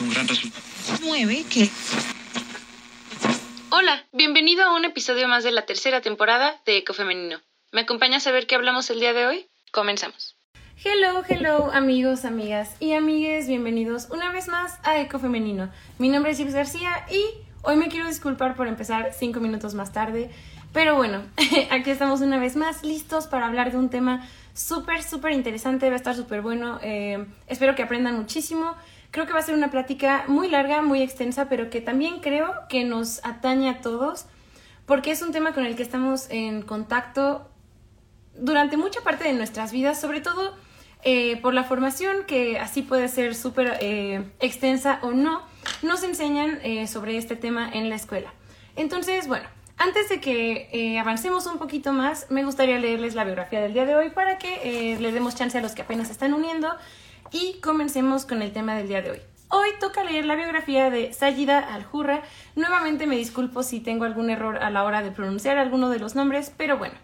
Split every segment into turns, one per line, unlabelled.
un gran resultado.
9 que
Hola, bienvenido a un episodio más de la tercera temporada de Eco Femenino. ¿Me acompañas a ver qué hablamos el día de hoy? Comenzamos.
Hello, hello, amigos, amigas y amigues, bienvenidos una vez más a Eco Femenino. Mi nombre es Gibbs García y hoy me quiero disculpar por empezar cinco minutos más tarde, pero bueno, aquí estamos una vez más listos para hablar de un tema súper, súper interesante, va a estar súper bueno, eh, espero que aprendan muchísimo. Creo que va a ser una plática muy larga, muy extensa, pero que también creo que nos atañe a todos, porque es un tema con el que estamos en contacto durante mucha parte de nuestras vidas, sobre todo eh, por la formación, que así puede ser súper eh, extensa o no, nos enseñan eh, sobre este tema en la escuela. Entonces, bueno, antes de que avancemos un poquito más, me gustaría leerles la biografía del día de hoy para que le demos chance a los que apenas están uniendo y comencemos con el tema del día de hoy. Hoy toca leer la biografía de Sayida Al-Hurra. Nuevamente me disculpo si tengo algún error a la hora de pronunciar alguno de los nombres, pero bueno.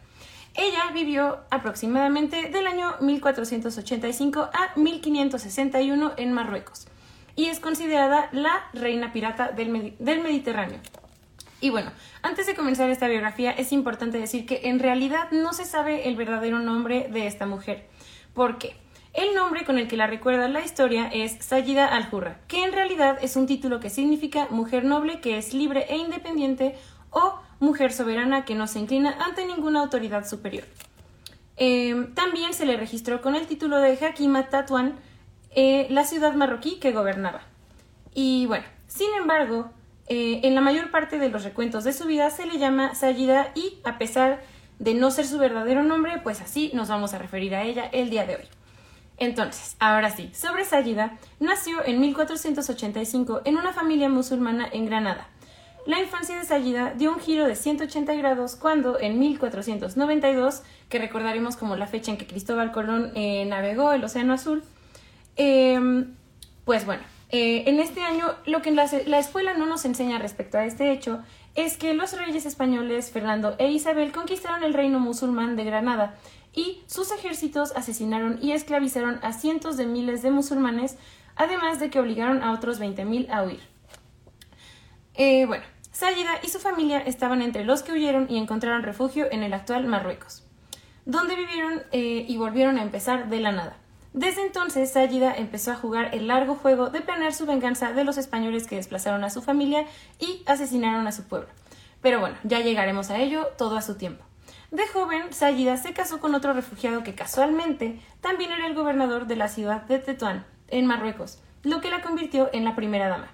Ella vivió aproximadamente del año 1485 a 1561 en Marruecos y es considerada la reina pirata del, del Mediterráneo. Y bueno, antes de comenzar esta biografía es importante decir que en realidad no se sabe el verdadero nombre de esta mujer. ¿Por qué? El nombre con el que la recuerda la historia es Sayida al-Hurra, que en realidad es un título que significa mujer noble que es libre e independiente o mujer soberana que no se inclina ante ninguna autoridad superior. Eh, también se le registró con el título de Hakima Tatuan, eh, la ciudad marroquí que gobernaba. Y bueno, sin embargo, eh, en la mayor parte de los recuentos de su vida se le llama Sayida y a pesar de no ser su verdadero nombre, pues así nos vamos a referir a ella el día de hoy. Entonces, ahora sí, sobre Sayida, nació en 1485 en una familia musulmana en Granada. La infancia de Sayida dio un giro de 180 grados cuando en 1492, que recordaremos como la fecha en que Cristóbal Colón eh, navegó el Océano Azul, em, pues bueno, eh, en este año lo que la, la escuela no nos enseña respecto a este hecho es que los reyes españoles Fernando e Isabel conquistaron el reino musulmán de Granada y sus ejércitos asesinaron y esclavizaron a cientos de miles de musulmanes, además de que obligaron a otros 20.000 a huir. Eh, bueno, Sayida y su familia estaban entre los que huyeron y encontraron refugio en el actual Marruecos, donde vivieron eh, y volvieron a empezar de la nada. Desde entonces, Sayida empezó a jugar el largo juego de planear su venganza de los españoles que desplazaron a su familia y asesinaron a su pueblo. Pero bueno, ya llegaremos a ello todo a su tiempo. De joven, Sayida se casó con otro refugiado que casualmente también era el gobernador de la ciudad de Tetuán, en Marruecos, lo que la convirtió en la primera dama.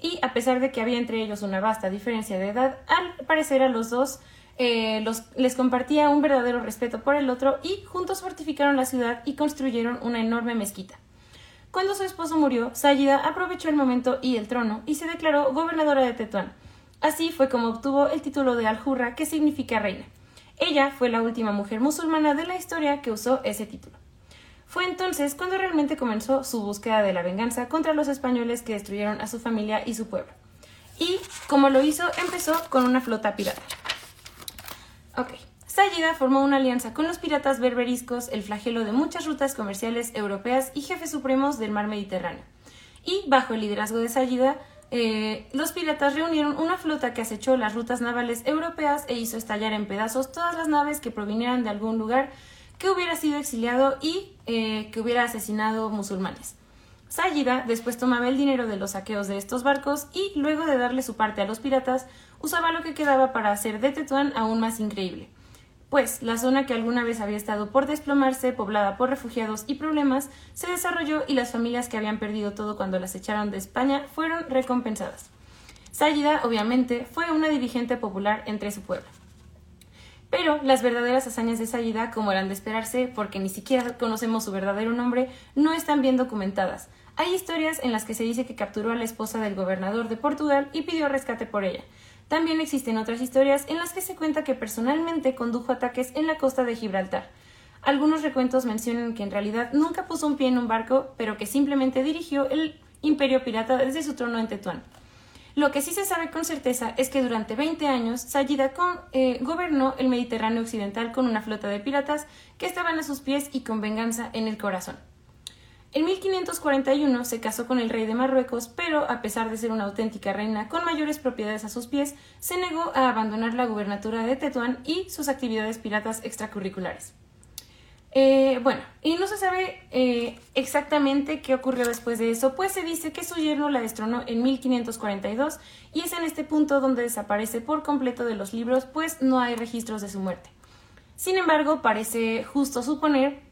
Y a pesar de que había entre ellos una vasta diferencia de edad, al parecer a los dos eh, les compartía un verdadero respeto por el otro y juntos fortificaron la ciudad y construyeron una enorme mezquita. Cuando su esposo murió, Sayida aprovechó el momento y el trono y se declaró gobernadora de Tetuán. Así fue como obtuvo el título de Al-Hurra, que significa reina. Ella fue la última mujer musulmana de la historia que usó ese título. Fue entonces cuando realmente comenzó su búsqueda de la venganza contra los españoles que destruyeron a su familia y su pueblo. Y, como lo hizo, empezó con una flota pirata. Ok. Sayida formó una alianza con los piratas berberiscos, el flagelo de muchas rutas comerciales europeas y jefes supremos del mar Mediterráneo. Y, bajo el liderazgo de Sayida, eh, los piratas reunieron una flota que acechó las rutas navales europeas e hizo estallar en pedazos todas las naves que provinieran de algún lugar que hubiera sido exiliado y eh, que hubiera asesinado musulmanes. Sayida después tomaba el dinero de los saqueos de estos barcos y, luego de darle su parte a los piratas, usaba lo que quedaba para hacer de Tetuán aún más increíble pues la zona que alguna vez había estado por desplomarse, poblada por refugiados y problemas, se desarrolló y las familias que habían perdido todo cuando las echaron de España fueron recompensadas. Sayida, obviamente, fue una dirigente popular entre su pueblo. Pero las verdaderas hazañas de Sayida, como eran de esperarse, porque ni siquiera conocemos su verdadero nombre, no están bien documentadas. Hay historias en las que se dice que capturó a la esposa del gobernador de Portugal y pidió rescate por ella. También existen otras historias en las que se cuenta que personalmente condujo ataques en la costa de Gibraltar. Algunos recuentos mencionan que en realidad nunca puso un pie en un barco, pero que simplemente dirigió el imperio pirata desde su trono en Tetuán. Lo que sí se sabe con certeza es que durante 20 años Sayida eh, gobernó el Mediterráneo occidental con una flota de piratas que estaban a sus pies y con venganza en el corazón. En 1541 se casó con el rey de Marruecos, pero a pesar de ser una auténtica reina con mayores propiedades a sus pies, se negó a abandonar la gubernatura de Tetuán y sus actividades piratas extracurriculares. Eh, bueno, y no se sabe eh, exactamente qué ocurrió después de eso, pues se dice que su yerno la destronó en 1542 y es en este punto donde desaparece por completo de los libros, pues no hay registros de su muerte. Sin embargo, parece justo suponer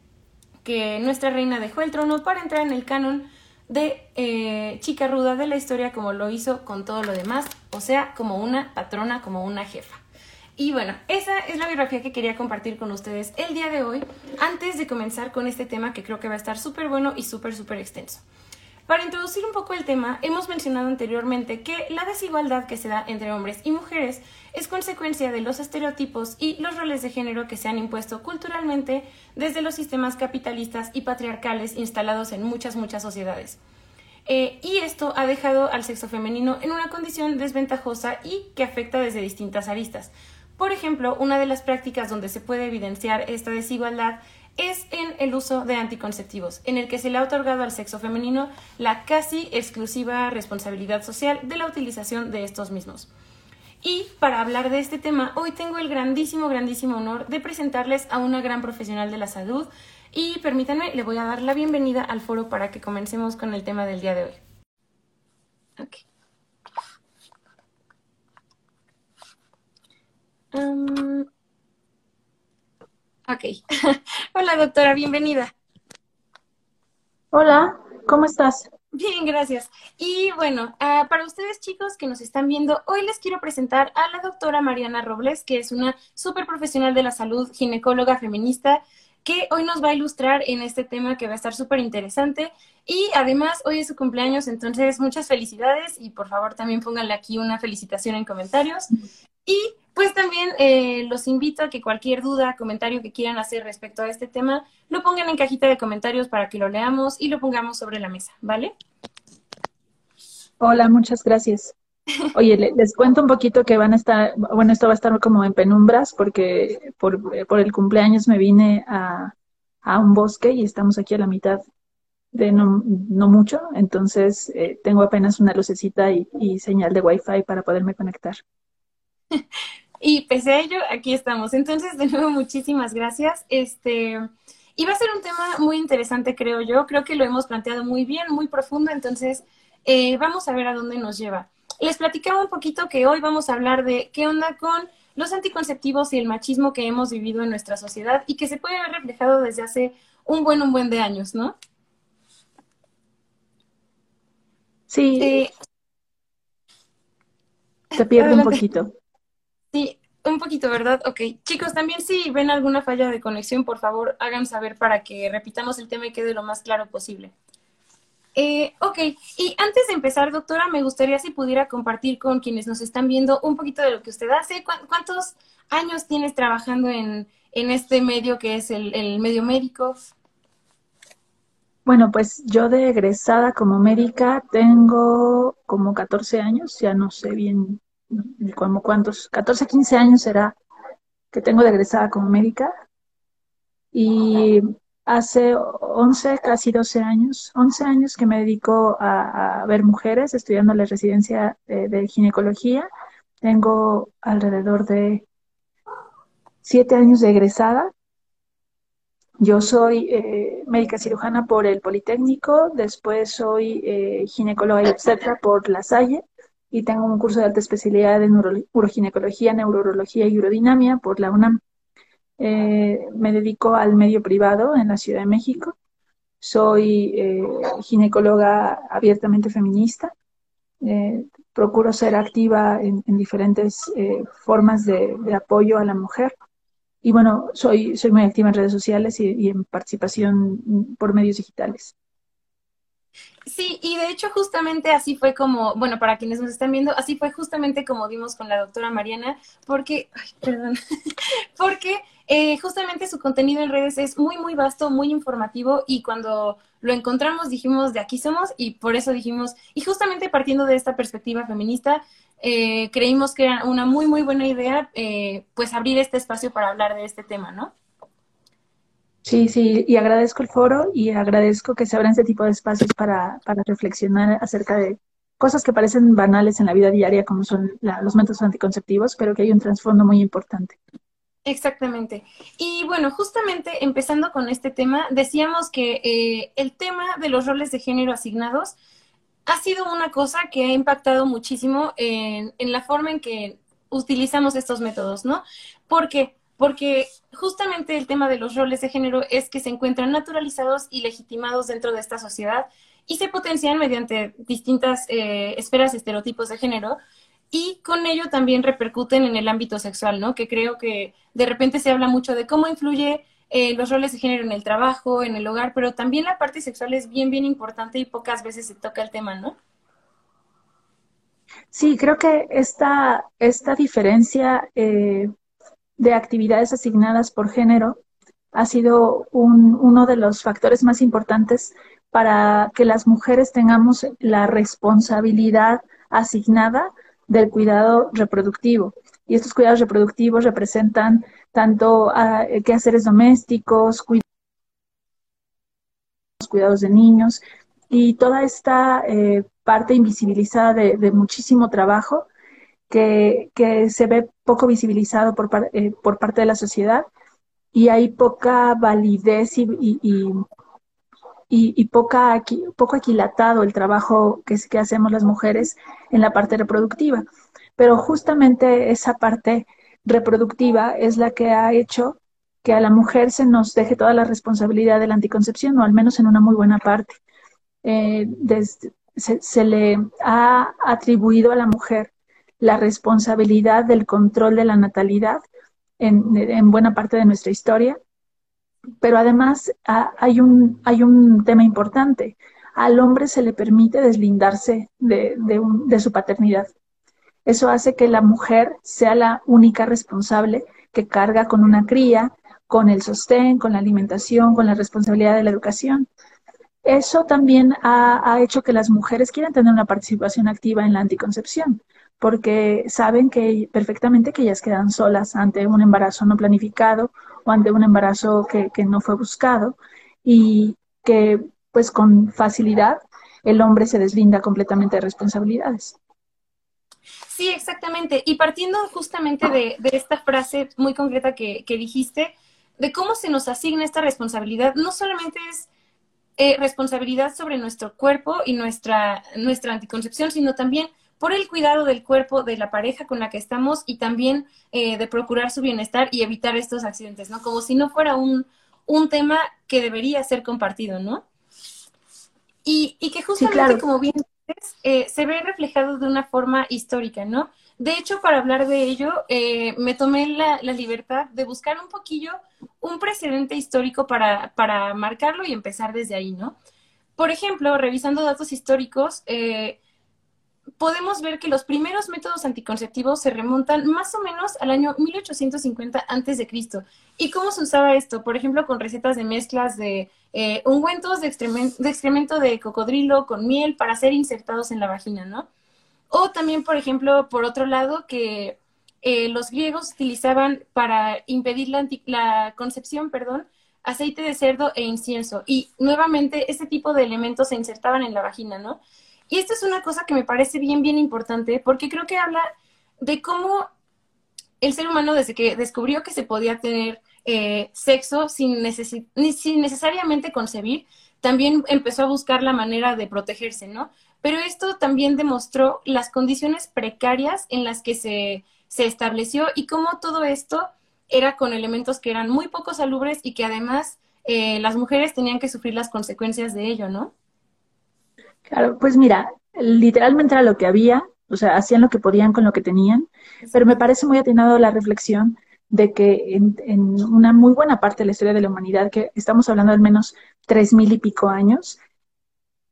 que nuestra reina dejó el trono para entrar en el canon de eh, chica ruda de la historia como lo hizo con todo lo demás, o sea, como una patrona, como una jefa. Y bueno, esa es la biografía que quería compartir con ustedes el día de hoy, antes de comenzar con este tema que creo que va a estar súper bueno y súper, súper extenso. Para introducir un poco el tema, hemos mencionado anteriormente que la desigualdad que se da entre hombres y mujeres es consecuencia de los estereotipos y los roles de género que se han impuesto culturalmente desde los sistemas capitalistas y patriarcales instalados en muchas, muchas sociedades. Eh, y esto ha dejado al sexo femenino en una condición desventajosa y que afecta desde distintas aristas. Por ejemplo, una de las prácticas donde se puede evidenciar esta desigualdad es en el uso de anticonceptivos, en el que se le ha otorgado al sexo femenino la casi exclusiva responsabilidad social de la utilización de estos mismos. Y para hablar de este tema, hoy tengo el grandísimo, grandísimo honor de presentarles a una gran profesional de la salud y permítanme, le voy a dar la bienvenida al foro para que comencemos con el tema del día de hoy. Ok. Hola, doctora, bienvenida.
Hola, ¿cómo estás?
Bien, gracias. Y bueno, ah, para ustedes chicos que nos están viendo, hoy les quiero presentar a la doctora Mariana Robles, que es una súper profesional de la salud, ginecóloga feminista, que hoy nos va a ilustrar en este tema que va a estar súper interesante. Y además, hoy es su cumpleaños, entonces muchas felicidades y por favor también pónganle aquí una felicitación en comentarios. Y pues también eh, los invito a que cualquier duda, comentario que quieran hacer respecto a este tema, lo pongan en cajita de comentarios para que lo leamos y lo pongamos sobre la mesa, ¿vale?
Hola, muchas gracias. Oye, les cuento un poquito que van a estar, bueno, esto va a estar como en penumbras porque por, el cumpleaños me vine a, un bosque y estamos aquí a la mitad de no, mucho, entonces eh, tengo apenas una lucecita y, y señal de wifi para poderme conectar.
Y pese a ello, aquí estamos. Entonces, de nuevo, muchísimas gracias. Este, y va a ser un tema muy interesante, creo yo. Creo que lo hemos planteado muy bien, muy profundo. Entonces, eh, vamos a ver a dónde nos lleva. Les platicaba un poquito que hoy vamos a hablar de qué onda con los anticonceptivos y el machismo que hemos vivido en nuestra sociedad y que se puede ver reflejado desde hace un buen, un buen de años, ¿no?
Sí. Eh, se pierde un poquito.
Un poquito, ¿verdad? Ok. Chicos, también si ven alguna falla de conexión, por favor, hagan saber para que repitamos el tema y quede lo más claro posible. Eh, ok, y antes de empezar, doctora, me gustaría si pudiera compartir con quienes nos están viendo un poquito de lo que usted hace. ¿Cuántos años tienes trabajando en, este medio que es el, el medio médico?
Bueno, pues yo de egresada como médica tengo como 14 años, ya no sé bien como cuántos, 14, 15 años será que tengo de egresada como médica. Y hace 11, casi 12 años, 11 años que me dedico a, ver mujeres estudiando la residencia de, ginecología. Tengo alrededor de 7 años de egresada. Yo soy eh, médica cirujana por el Politécnico, después soy eh, ginecóloga y obstetra por La Salle y tengo un curso de alta especialidad en uroginecología, neurología y urodinamia por la UNAM. Eh, me dedico al medio privado en la Ciudad de México. Soy eh, ginecóloga abiertamente feminista. Eh, procuro ser activa en, diferentes formas de, apoyo a la mujer. Y bueno, soy, soy muy activa en redes sociales y en participación por medios digitales.
Sí, y de hecho justamente así fue como, bueno, para quienes nos están viendo, así fue justamente como dimos con la doctora Mariana, porque, ay, perdón, porque eh, justamente su contenido en redes es muy, muy vasto, muy informativo y cuando lo encontramos dijimos, de aquí somos y por eso dijimos, y justamente partiendo de esta perspectiva feminista, eh, creímos que era una muy, muy buena idea, eh, pues abrir este espacio para hablar de este tema, ¿no?
Sí, sí, y agradezco el foro y agradezco que se abran este tipo de espacios para, para reflexionar acerca de cosas que parecen banales en la vida diaria, como son los métodos anticonceptivos, pero que hay un trasfondo muy importante.
Exactamente. Y bueno, justamente empezando con este tema, decíamos que eh, el tema de los roles de género asignados ha sido una cosa que ha impactado muchísimo en, en la forma en que utilizamos estos métodos, ¿no? ¿Por qué? Porque justamente el tema de los roles de género es que se encuentran naturalizados y legitimados dentro de esta sociedad y se potencian mediante distintas eh, esferas estereotipos de género y con ello también repercuten en el ámbito sexual, ¿no? Que creo que de repente se habla mucho de cómo influye eh, los roles de género en el trabajo, en el hogar, pero también la parte sexual es bien, bien importante y pocas veces se toca el tema, ¿no?
Sí, creo que esta, esta diferencia eh, de actividades asignadas por género ha sido un, uno de los factores más importantes para que las mujeres tengamos la responsabilidad asignada del cuidado reproductivo. Y estos cuidados reproductivos representan tanto uh, quehaceres domésticos, cuidados de niños y toda esta eh, parte invisibilizada de muchísimo trabajo que, se ve poco visibilizado por, eh, por, parte de la sociedad y hay poca validez y, y, y, poca, poco aquilatado el trabajo que, que hacemos las mujeres en la parte reproductiva. Pero justamente esa parte reproductiva es la que ha hecho que a la mujer se nos deje toda la responsabilidad de la anticoncepción, o al menos en una muy buena parte. Eh, se, se, le ha atribuido a la mujer la responsabilidad del control de la natalidad en, en buena parte de nuestra historia, pero además hay, un, hay un tema importante. Al hombre se le permite deslindarse de, de, su paternidad. Eso hace que la mujer sea la única responsable que carga con una cría, con el sostén, con la alimentación, con la responsabilidad de la educación. Eso también ha, hecho que las mujeres quieran tener una participación activa en la anticoncepción, porque saben que perfectamente que ellas quedan solas ante un embarazo no planificado o ante un embarazo que, que no fue buscado y que pues con facilidad el hombre se deslinda completamente de responsabilidades.
Sí, exactamente. Y partiendo justamente de, de esta frase muy concreta que, que, dijiste, de cómo se nos asigna esta responsabilidad, no solamente es eh, responsabilidad sobre nuestro cuerpo y nuestra, nuestra anticoncepción, sino también por el cuidado del cuerpo de la pareja con la que estamos y también eh, de procurar su bienestar y evitar estos accidentes, ¿no? Como si no fuera un, un tema que debería ser compartido, ¿no? Y, y que justamente, sí, claro. como bien eh, se ve reflejado de una forma histórica, ¿no? De hecho, para hablar de ello, eh, me tomé la, la, libertad de buscar un poquillo un precedente histórico para, para, marcarlo y empezar desde ahí, ¿no? Por ejemplo, revisando datos históricos, eh, podemos ver que los primeros métodos anticonceptivos se remontan más o menos al año 1850 antes de Cristo. ¿Y cómo se usaba esto? Por ejemplo, con recetas de mezclas de eh, ungüentos de excremento de cocodrilo con miel para ser insertados en la vagina, ¿no? O también, por ejemplo, por otro lado, que eh, los griegos utilizaban para impedir la, la concepción, perdón, aceite de cerdo e incienso. Y nuevamente, este tipo de elementos se insertaban en la vagina, ¿no? Y esta es una cosa que me parece bien, bien importante, porque creo que habla de cómo el ser humano, desde que descubrió que se podía tener eh, sexo sin, necesi sin necesariamente concebir, también empezó a buscar la manera de protegerse, ¿no? Pero esto también demostró las condiciones precarias en las que se, se estableció y cómo todo esto era con elementos que eran muy poco salubres y que además eh, las mujeres tenían que sufrir las consecuencias de ello, ¿no?
Claro, pues mira, literalmente era lo que había, o sea, hacían lo que podían con lo que tenían, pero me parece muy atinado la reflexión de que en, en, una muy buena parte de la historia de la humanidad, que estamos hablando de al menos tres mil y pico años,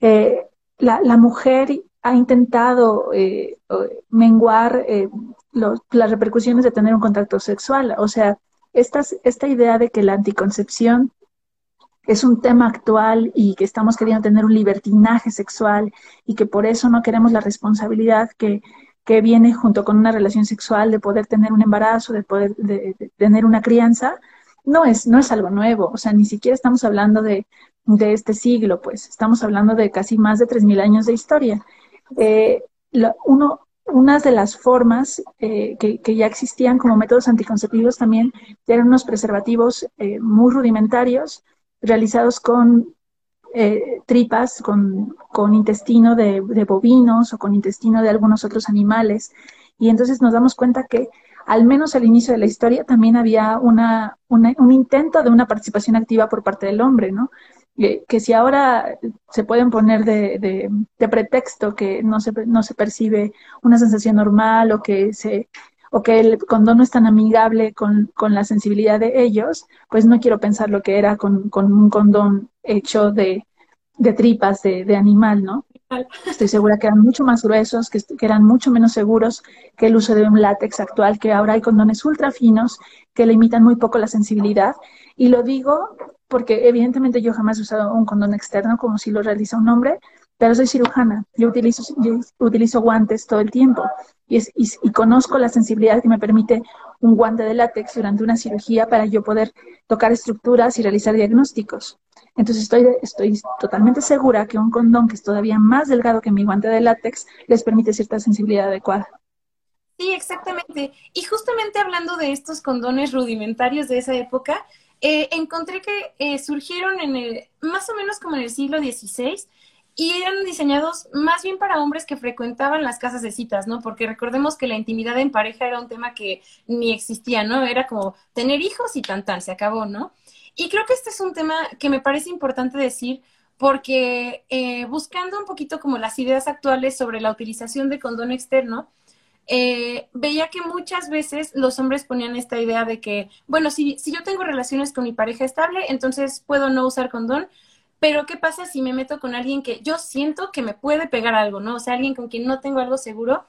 eh, la, la, mujer ha intentado eh, menguar eh, los, las repercusiones de tener un contacto sexual. O sea, esta idea de que la anticoncepción es un tema actual y que estamos queriendo tener un libertinaje sexual y que por eso no queremos la responsabilidad que, que viene junto con una relación sexual de poder tener un embarazo, de poder de, tener una crianza, no es, no es algo nuevo, o sea, ni siquiera estamos hablando de, de este siglo, pues estamos hablando de casi más de 3.000 años de historia. Eh, uno, unas de las formas eh, que, que, ya existían como métodos anticonceptivos también eran unos preservativos eh, muy rudimentarios realizados con eh, tripas, con, con intestino de, de, bovinos o con intestino de algunos otros animales. Y entonces nos damos cuenta que al menos al inicio de la historia también había una, un intento de una participación activa por parte del hombre, ¿no? que si ahora se pueden poner de, de, pretexto que no se, no se percibe una sensación normal o que se o que el condón no es tan amigable con, con la sensibilidad de ellos, pues no quiero pensar lo que era con, con un condón hecho de, de tripas de, de, animal, ¿no? Estoy segura que eran mucho más gruesos, que, que, eran mucho menos seguros que el uso de un látex actual, que ahora hay condones ultra finos que limitan muy poco la sensibilidad. Y lo digo porque evidentemente yo jamás he usado un condón externo como si lo realiza un hombre, pero soy cirujana, yo utilizo, yo utilizo guantes todo el tiempo y, conozco la sensibilidad que me permite un guante de látex durante una cirugía para yo poder tocar estructuras y realizar diagnósticos. Entonces estoy, estoy totalmente segura que un condón que es todavía más delgado que mi guante de látex les permite cierta sensibilidad adecuada.
Sí, exactamente. Y justamente hablando de estos condones rudimentarios de esa época, eh, encontré que eh, surgieron en el, más o menos como en el siglo XVI y eran diseñados más bien para hombres que frecuentaban las casas de citas, ¿no? Porque recordemos que la intimidad en pareja era un tema que ni existía, ¿no? Era como tener hijos y tan tan, se acabó, ¿no? Y creo que este es un tema que me parece importante decir porque eh, buscando un poquito como las ideas actuales sobre la utilización de condón externo, eh, veía que muchas veces los hombres ponían esta idea de que, bueno, si, si yo tengo relaciones con mi pareja estable, entonces puedo no usar condón, pero ¿qué pasa si me meto con alguien que yo siento que me puede pegar algo, ¿no? O sea, alguien con quien no tengo algo seguro.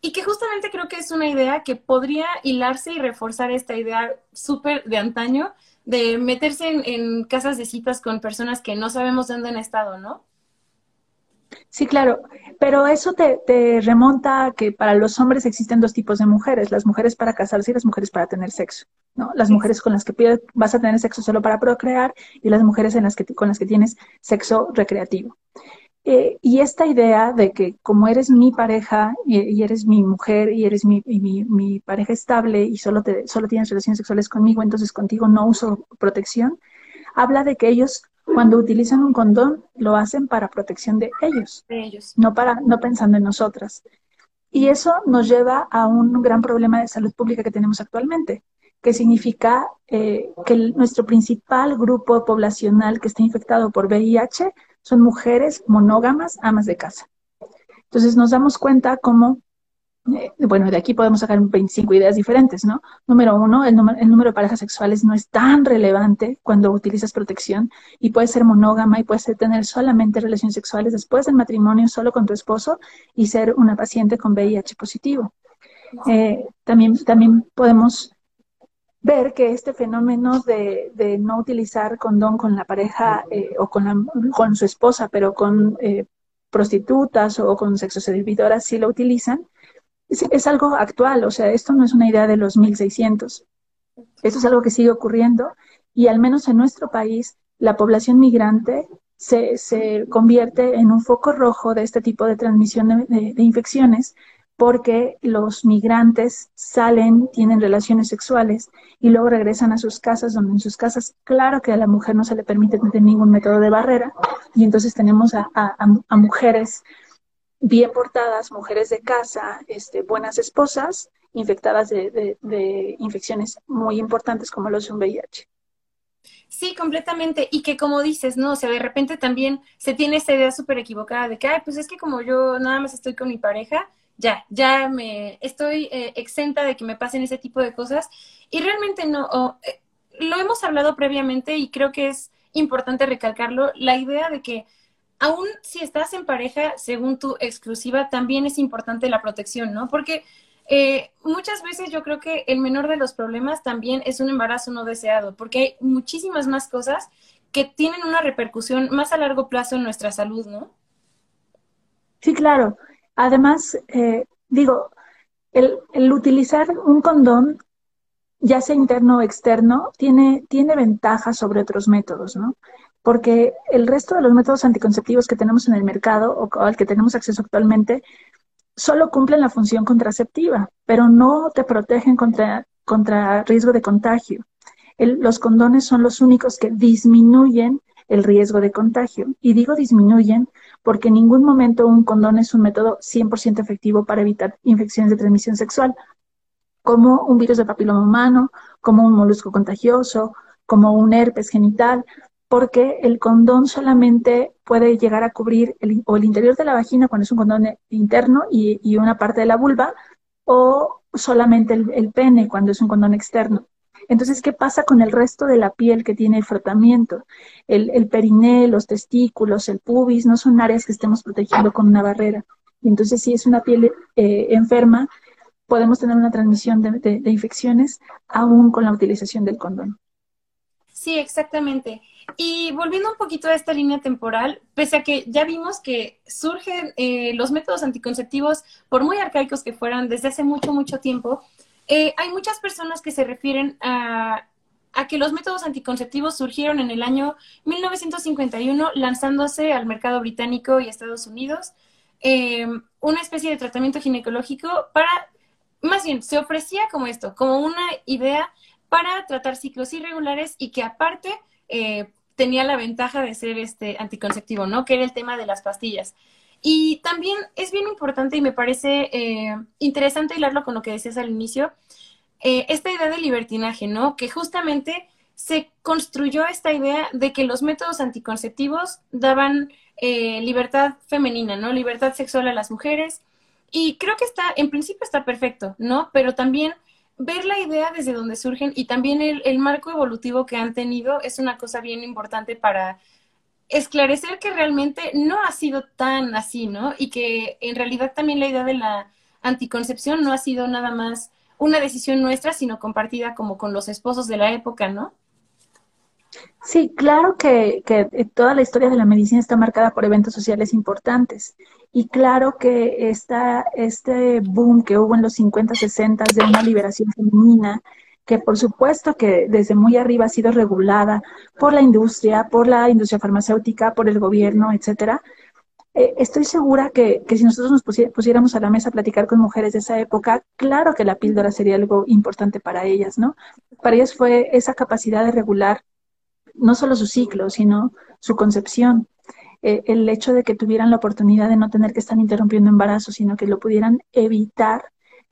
Y que justamente creo que es una idea que podría hilarse y reforzar esta idea súper de antaño de meterse en, en casas de citas con personas que no sabemos dónde han estado, ¿no?
Sí, claro, pero eso te, te, remonta a que para los hombres existen dos tipos de mujeres, las mujeres para casarse y las mujeres para tener sexo, ¿no? Las mujeres con las que vas a tener sexo solo para procrear y las mujeres en las que, con las que tienes sexo recreativo. Eh, y esta idea de que como eres mi pareja y, y eres mi mujer y eres mi, y mi, mi, pareja estable y solo, te, solo tienes relaciones sexuales conmigo, entonces contigo no uso protección, habla de que ellos cuando utilizan un condón, lo hacen para protección de ellos,
de ellos.
No, para, no pensando en nosotras. Y eso nos lleva a un gran problema de salud pública que tenemos actualmente, que significa eh, que el, nuestro principal grupo poblacional que está infectado por VIH son mujeres monógamas, amas de casa. Entonces nos damos cuenta cómo eh, bueno, de aquí podemos sacar 25 ideas diferentes, ¿no? Número uno, el, número de parejas sexuales no es tan relevante cuando utilizas protección y puedes ser monógama y puedes tener solamente relaciones sexuales después del matrimonio solo con tu esposo y ser una paciente con VIH positivo. Eh, también, también podemos ver que este fenómeno de, no utilizar condón con la pareja eh, o con, la, con su esposa, pero con eh, prostitutas o con sexoservidoras sí lo utilizan, es, algo actual, o sea, esto no es una idea de los 1600. Esto es algo que sigue ocurriendo y al menos en nuestro país la población migrante se, se convierte en un foco rojo de este tipo de transmisión de, de, infecciones porque los migrantes salen, tienen relaciones sexuales y luego regresan a sus casas, donde en sus casas, claro que a la mujer no se le permite tener ningún método de barrera, y entonces tenemos a, a mujeres bien portadas, mujeres de casa, este, buenas esposas, infectadas de, infecciones muy importantes como los de un VIH.
Sí, completamente. Y que como dices, ¿no? O sea, de repente también se tiene esta idea súper equivocada de que, ay, pues es que como yo nada más estoy con mi pareja, ya, ya me estoy eh, exenta de que me pasen ese tipo de cosas. Y realmente no, eh, lo hemos hablado previamente y creo que es importante recalcarlo, la idea de que aún si estás en pareja, según tu exclusiva, también es importante la protección, ¿no? Porque eh, muchas veces yo creo que el menor de los problemas también es un embarazo no deseado, porque hay muchísimas más cosas que tienen una repercusión más a largo plazo en nuestra salud, ¿no?
Sí, claro. Además, eh, digo, el, el, utilizar un condón ya sea interno o externo, tiene, tiene ventajas sobre otros métodos, ¿no? Porque el resto de los métodos anticonceptivos que tenemos en el mercado o al que tenemos acceso actualmente solo cumplen la función contraceptiva, pero no te protegen contra, contra riesgo de contagio. los condones son los únicos que disminuyen el riesgo de contagio. Y digo disminuyen porque en ningún momento un condón es un método 100% efectivo para evitar infecciones de transmisión sexual, como un virus de papiloma humano, como un molusco contagioso, como un herpes genital, porque el condón solamente puede llegar a cubrir el, o el interior de la vagina cuando es un condón interno y, una parte de la vulva, o solamente el, pene cuando es un condón externo. Entonces, ¿qué pasa con el resto de la piel que tiene frotamiento? El, el periné, los testículos, el pubis, no son áreas que estemos protegiendo con una barrera. Y entonces, si es una piel eh, enferma, podemos tener una transmisión de, infecciones aún con la utilización del condón.
Sí, exactamente. Y volviendo un poquito a esta línea temporal, pese a que ya vimos que surgen eh, los métodos anticonceptivos, por muy arcaicos que fueran desde hace mucho, mucho tiempo, eh, hay muchas personas que se refieren a, que los métodos anticonceptivos surgieron en el año 1951, lanzándose al mercado británico y Estados Unidos, eh, una especie de tratamiento ginecológico para más bien, se ofrecía como esto, como una idea para tratar ciclos irregulares y que aparte eh, tenía la ventaja de ser este anticonceptivo, ¿no? Que era el tema de las pastillas. Y también es bien importante y me parece eh, interesante hilarlo con lo que decías al inicio, eh, esta idea de libertinaje, ¿no? Que justamente se construyó esta idea de que los métodos anticonceptivos daban libertad femenina, ¿no? Libertad sexual a las mujeres, y creo que está, en principio está perfecto, ¿no? Pero también ver la idea desde donde surgen y también el, marco evolutivo que han tenido es una cosa bien importante para esclarecer que realmente no ha sido tan así, ¿no? Y que en realidad también la idea de la anticoncepción no ha sido nada más una decisión nuestra, sino compartida como con los esposos de la época, ¿no?
Sí, claro que, toda la historia de la medicina está marcada por eventos sociales importantes. Y claro que está este boom que hubo en los 50, 60 de una liberación femenina, que por supuesto que desde muy arriba ha sido regulada por la industria, por la industria farmacéutica, por el gobierno, etcétera. Eh, estoy segura que, que, si nosotros nos pusiéramos a la mesa a platicar con mujeres de esa época, claro que la píldora sería algo importante para ellas, ¿no? Para ellas fue esa capacidad de regular no solo su ciclo, sino su concepción. Eh, el hecho de que tuvieran la oportunidad de no tener que estar interrumpiendo embarazo, sino que lo pudieran evitar.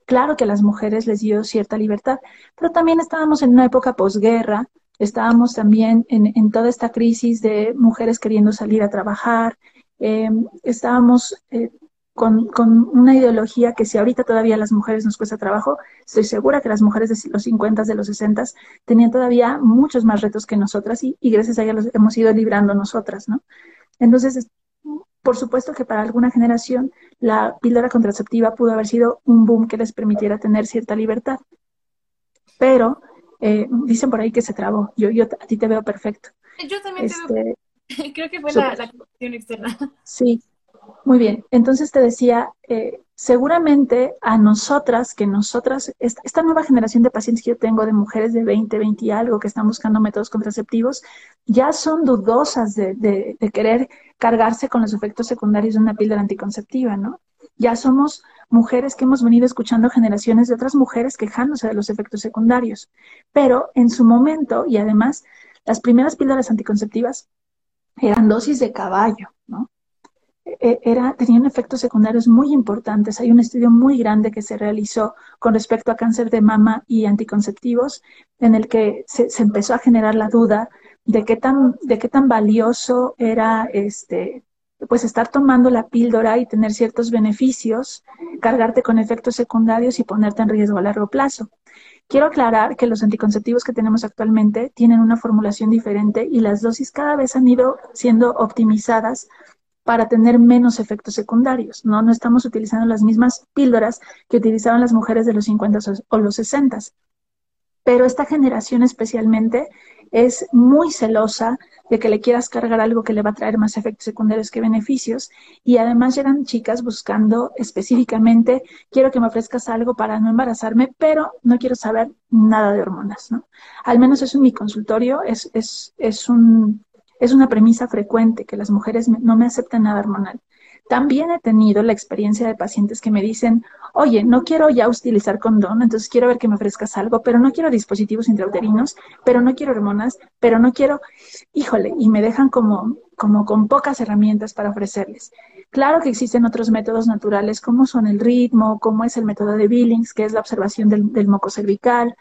Claro que a las mujeres les dio cierta libertad, pero también estábamos en una época posguerra, estábamos también en, toda esta crisis de mujeres queriendo salir a trabajar, em, estábamos eh, con, una ideología que si ahorita todavía a las mujeres nos cuesta trabajo, estoy segura que las mujeres de los 50, de los 60 tenían todavía muchos más retos que nosotras y, gracias a ellas los hemos ido librando nosotras, ¿no? Entonces, por supuesto que para alguna generación la píldora contraceptiva pudo haber sido un boom que les permitiera tener cierta libertad. Pero eh, dicen por ahí que se trabó. Yo, yo a ti te veo perfecto.
Yo también te veo. Este, Creo que fue la, la externa.
Sí, muy bien, entonces te decía, eh, seguramente a nosotras, que nosotras, esta, nueva generación de pacientes que yo tengo de mujeres de 20, 20 y algo que están buscando métodos contraceptivos, ya son dudosas de, de querer cargarse con los efectos secundarios de una píldora anticonceptiva, ¿no? Ya somos mujeres que hemos venido escuchando generaciones de otras mujeres quejándose de los efectos secundarios. Pero en su momento, y además, las primeras píldoras anticonceptivas eran dosis de caballo, ¿no? E, era, tenían efectos secundarios muy importantes. Hay un estudio muy grande que se realizó con respecto a cáncer de mama y anticonceptivos, en el que se, empezó a generar la duda de qué tan, de qué tan valioso era este, pues estar tomando la píldora y tener ciertos beneficios, cargarte con efectos secundarios y ponerte en riesgo a largo plazo. Quiero aclarar que los anticonceptivos que tenemos actualmente tienen una formulación diferente y las dosis cada vez han ido siendo optimizadas para tener menos efectos secundarios, ¿no? No estamos utilizando las mismas píldoras que utilizaban las mujeres de los 50 o los 60. Pero esta generación especialmente es muy celosa de que le quieras cargar algo que le va a traer más efectos secundarios que beneficios. Y además llegan chicas buscando específicamente, quiero que me ofrezcas algo para no embarazarme, pero no quiero saber nada de hormonas, ¿no? Al menos eso en mi consultorio es, es, es, un, es una premisa frecuente, que las mujeres no me aceptan nada hormonal. También he tenido la experiencia de pacientes que me dicen, oye, no quiero ya utilizar condón, entonces quiero ver que me ofrezcas algo, pero no quiero dispositivos intrauterinos, pero no quiero hormonas, pero no quiero, híjole, y me dejan como, como con pocas herramientas para ofrecerles. Claro que existen otros métodos naturales, como son el ritmo, como es el método de Billings, que es la observación del, moco cervical,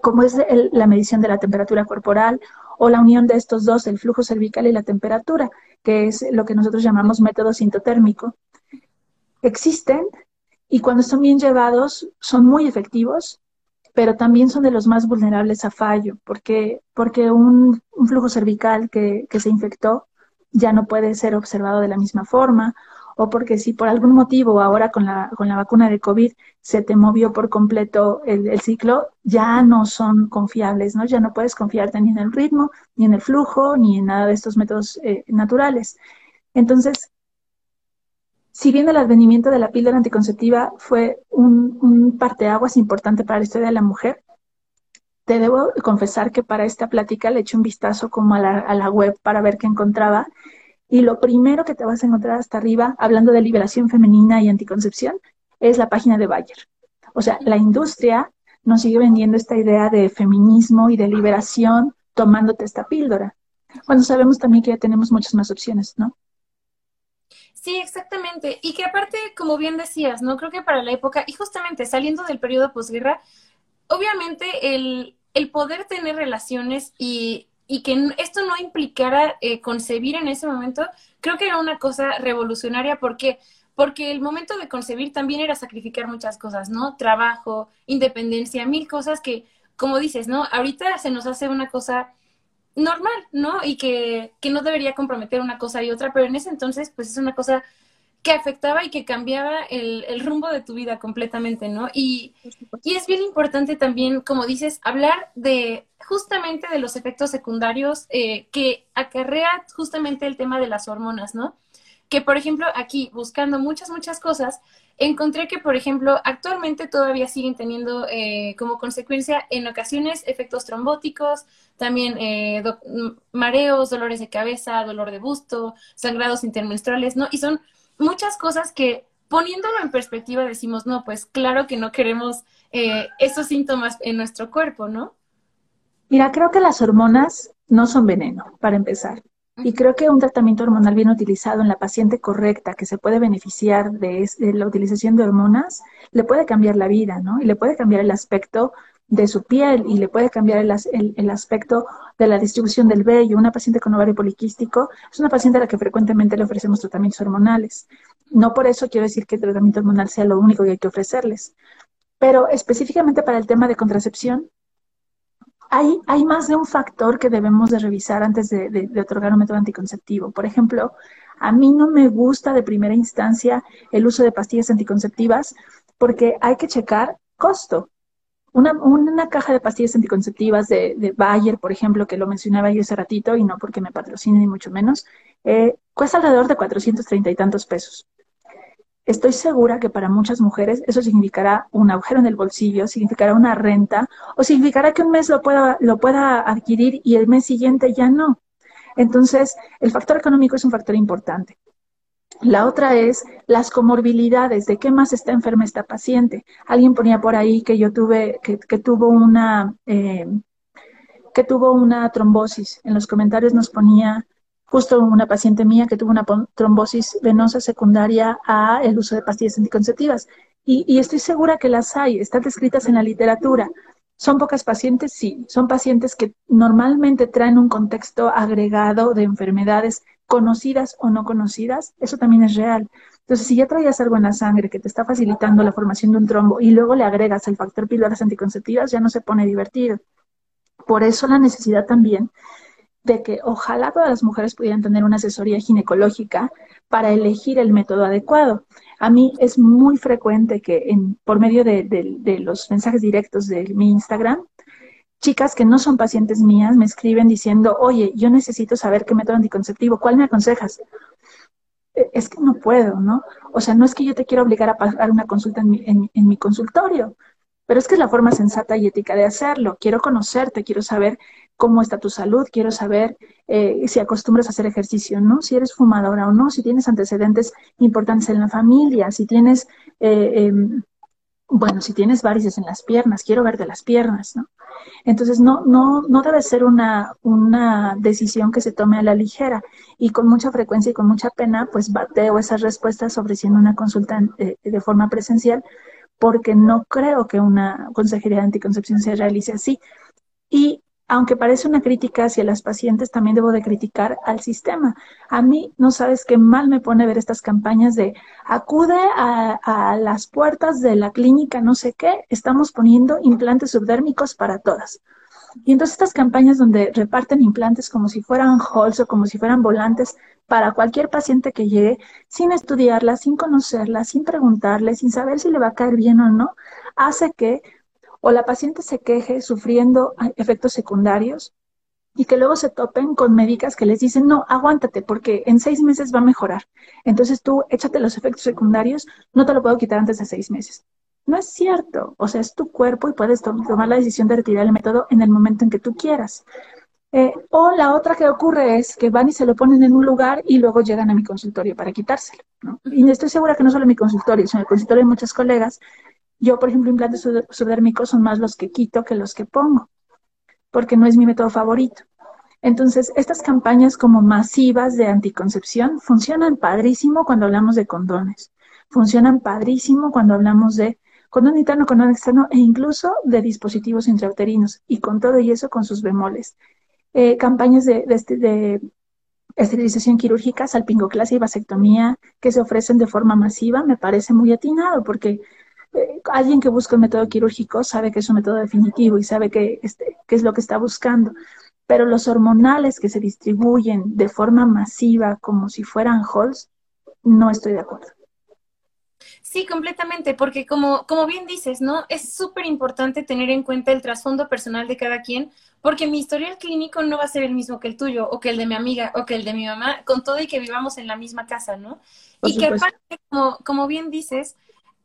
como es la medición de la temperatura corporal, o la unión de estos dos, el flujo cervical y la temperatura que es lo que nosotros llamamos método sintotérmico, existen y cuando son bien llevados son muy efectivos, pero también son de los más vulnerables a fallo, porque, porque un, flujo cervical que, que se infectó ya no puede ser observado de la misma forma, o porque si por algún motivo ahora con la, con la vacuna de COVID se te movió por completo el, ciclo, ya no son confiables, ¿no? Ya no puedes confiarte ni en el ritmo, ni en el flujo, ni en nada de estos métodos eh, naturales. Entonces, si bien el advenimiento de la píldora anticonceptiva fue un, un parteaguas importante para la historia de la mujer, te debo confesar que para esta plática le eché un vistazo como a la, a la web para ver qué encontraba y lo primero que te vas a encontrar hasta arriba, hablando de liberación femenina y anticoncepción, es la página de Bayer. O sea, la industria nos sigue vendiendo esta idea de feminismo y de liberación tomándote esta píldora, cuando sabemos también que ya tenemos muchas más opciones, ¿no?
Sí, exactamente. Y que aparte, como bien decías, ¿no? Creo que para la época, y justamente saliendo del periodo posguerra, obviamente el, el poder tener relaciones y y que esto no implicara eh, concebir en ese momento, creo que era una cosa revolucionaria porque porque el momento de concebir también era sacrificar muchas cosas, ¿no? Trabajo, independencia, mil cosas que, como dices, ¿no? Ahorita se nos hace una cosa normal, ¿no? Y que, que no debería comprometer una cosa y otra, pero en ese entonces, pues es una cosa que afectaba y que cambiaba el, rumbo de tu vida completamente, ¿no? Y, y, es bien importante también, como dices, hablar de justamente de los efectos secundarios eh, que acarrea justamente el tema de las hormonas, ¿no? Que, por ejemplo, aquí, buscando muchas, muchas cosas, encontré que, por ejemplo, actualmente todavía siguen teniendo eh, como consecuencia en ocasiones efectos trombóticos, también eh, mareos, dolores de cabeza, dolor de busto, sangrados intermenstruales, ¿no? Y son muchas cosas que poniéndolo en perspectiva decimos, no, pues claro que no queremos eh, esos síntomas en nuestro cuerpo, ¿no?
Mira, creo que las hormonas no son veneno, para empezar. Y creo que un tratamiento hormonal bien utilizado en la paciente correcta, que se puede beneficiar de, de, la utilización de hormonas, le puede cambiar la vida, ¿no? Y le puede cambiar el aspecto de su piel y le puede cambiar el, aspecto de la distribución del vello. Una paciente con ovario poliquístico es una paciente a la que frecuentemente le ofrecemos tratamientos hormonales. No por eso quiero decir que el tratamiento hormonal sea lo único que hay que ofrecerles, pero específicamente para el tema de contracepción, hay, hay más de un factor que debemos de revisar antes de, de otorgar un método anticonceptivo. Por ejemplo, a mí no me gusta de primera instancia el uso de pastillas anticonceptivas porque hay que checar costo. Una, una, caja de pastillas anticonceptivas de, de, Bayer, por ejemplo, que lo mencionaba yo hace ratito, y no porque me patrocine ni mucho menos, eh, cuesta alrededor de 430 y tantos pesos. Estoy segura que para muchas mujeres eso significará un agujero en el bolsillo, significará una renta, o significará que un mes lo pueda, lo pueda adquirir y el mes siguiente ya no. Entonces, el factor económico es un factor importante. La otra es las comorbilidades, de qué más está enferma esta paciente. Alguien ponía por ahí que yo tuve, que, tuvo una, eh, que tuvo una trombosis. En los comentarios nos ponía justo una paciente mía que tuvo una trombosis venosa secundaria a el uso de pastillas anticonceptivas. Y estoy segura que las hay, están descritas en la literatura. ¿Son pocas pacientes? Sí, son pacientes que normalmente traen un contexto agregado de enfermedades conocidas o no conocidas, eso también es real. Entonces, si ya traías algo en la sangre que te está facilitando la formación de un trombo y luego le agregas el factor píldoras anticonceptivas, ya no se pone divertido. Por eso la necesidad también de que ojalá todas las mujeres pudieran tener una asesoría ginecológica para elegir el método adecuado. A mí es muy frecuente que en, por medio de, de los mensajes directos de mi Instagram, chicas que no son pacientes mías me escriben diciendo, oye, yo necesito saber qué método anticonceptivo, ¿cuál me aconsejas? E, es que no puedo, ¿no? O sea, no es que yo te quiera obligar a pagar una consulta en mi, consultorio, pero es que es la forma sensata y ética de hacerlo. Quiero conocerte, quiero saber cómo está tu salud, quiero saber eh, si acostumbras a hacer ejercicio o no, si eres fumadora o no, si tienes antecedentes importantes en la familia, si tienes, eh, em, bueno, si tienes varices en las piernas, quiero ver de las piernas, ¿no? Entonces, no, no, no debe ser una, una decisión que se tome a la ligera y con mucha frecuencia y con mucha pena, pues bateo esas respuestas ofreciendo una consulta eh, de forma presencial porque no creo que una consejería de anticoncepción se realice así. Y aunque parece una crítica hacia las pacientes, también debo de criticar al sistema. A mí no sabes qué mal me pone ver estas campañas de acude a, las puertas de la clínica, no sé qué, estamos poniendo implantes subdérmicos para todas. Y entonces estas campañas donde reparten implantes como si fueran halls o como si fueran volantes para cualquier paciente que llegue, sin estudiarla, sin conocerla, sin preguntarle, sin saber si le va a caer bien o no, hace que o la paciente se queje sufriendo efectos secundarios y que luego se topen con médicas que les dicen, no, aguántate, porque en seis meses va a mejorar. Entonces tú échate los efectos secundarios, no te lo puedo quitar antes de seis meses. No es cierto, o sea, es tu cuerpo y puedes tomar la decisión de retirar el método en el momento en que tú quieras. Eh, o la otra que ocurre es que van y se lo ponen en un lugar y luego llegan a mi consultorio para quitárselo. Y estoy segura que no solo en mi consultorio, sino en el consultorio de muchas colegas yo, por ejemplo, implantes subdérmicos son más los que quito que los que pongo, porque no es mi método favorito. Entonces, estas campañas como masivas de anticoncepción funcionan padrísimo cuando hablamos de condones, funcionan padrísimo cuando hablamos de condón interno, condón externo e incluso de dispositivos intrauterinos y con todo y eso con sus bemoles. Eh, campañas de, este, de esterilización quirúrgica, salpingoclasia y vasectomía que se ofrecen de forma masiva, me parece muy atinado porque alguien que busca un método quirúrgico sabe que es un método definitivo y sabe que, este, qué es lo que está buscando. Pero los hormonales que se distribuyen de forma masiva como si fueran halls, no estoy de acuerdo.
Sí, completamente, porque como, como bien dices, ¿no? Es súper importante tener en cuenta el trasfondo personal de cada quien, porque mi historial clínico no va a ser el mismo que el tuyo, o que el de mi amiga, o que el de mi mamá, con todo y que vivamos en la misma casa, ¿no? y que aparte, como, como bien dices,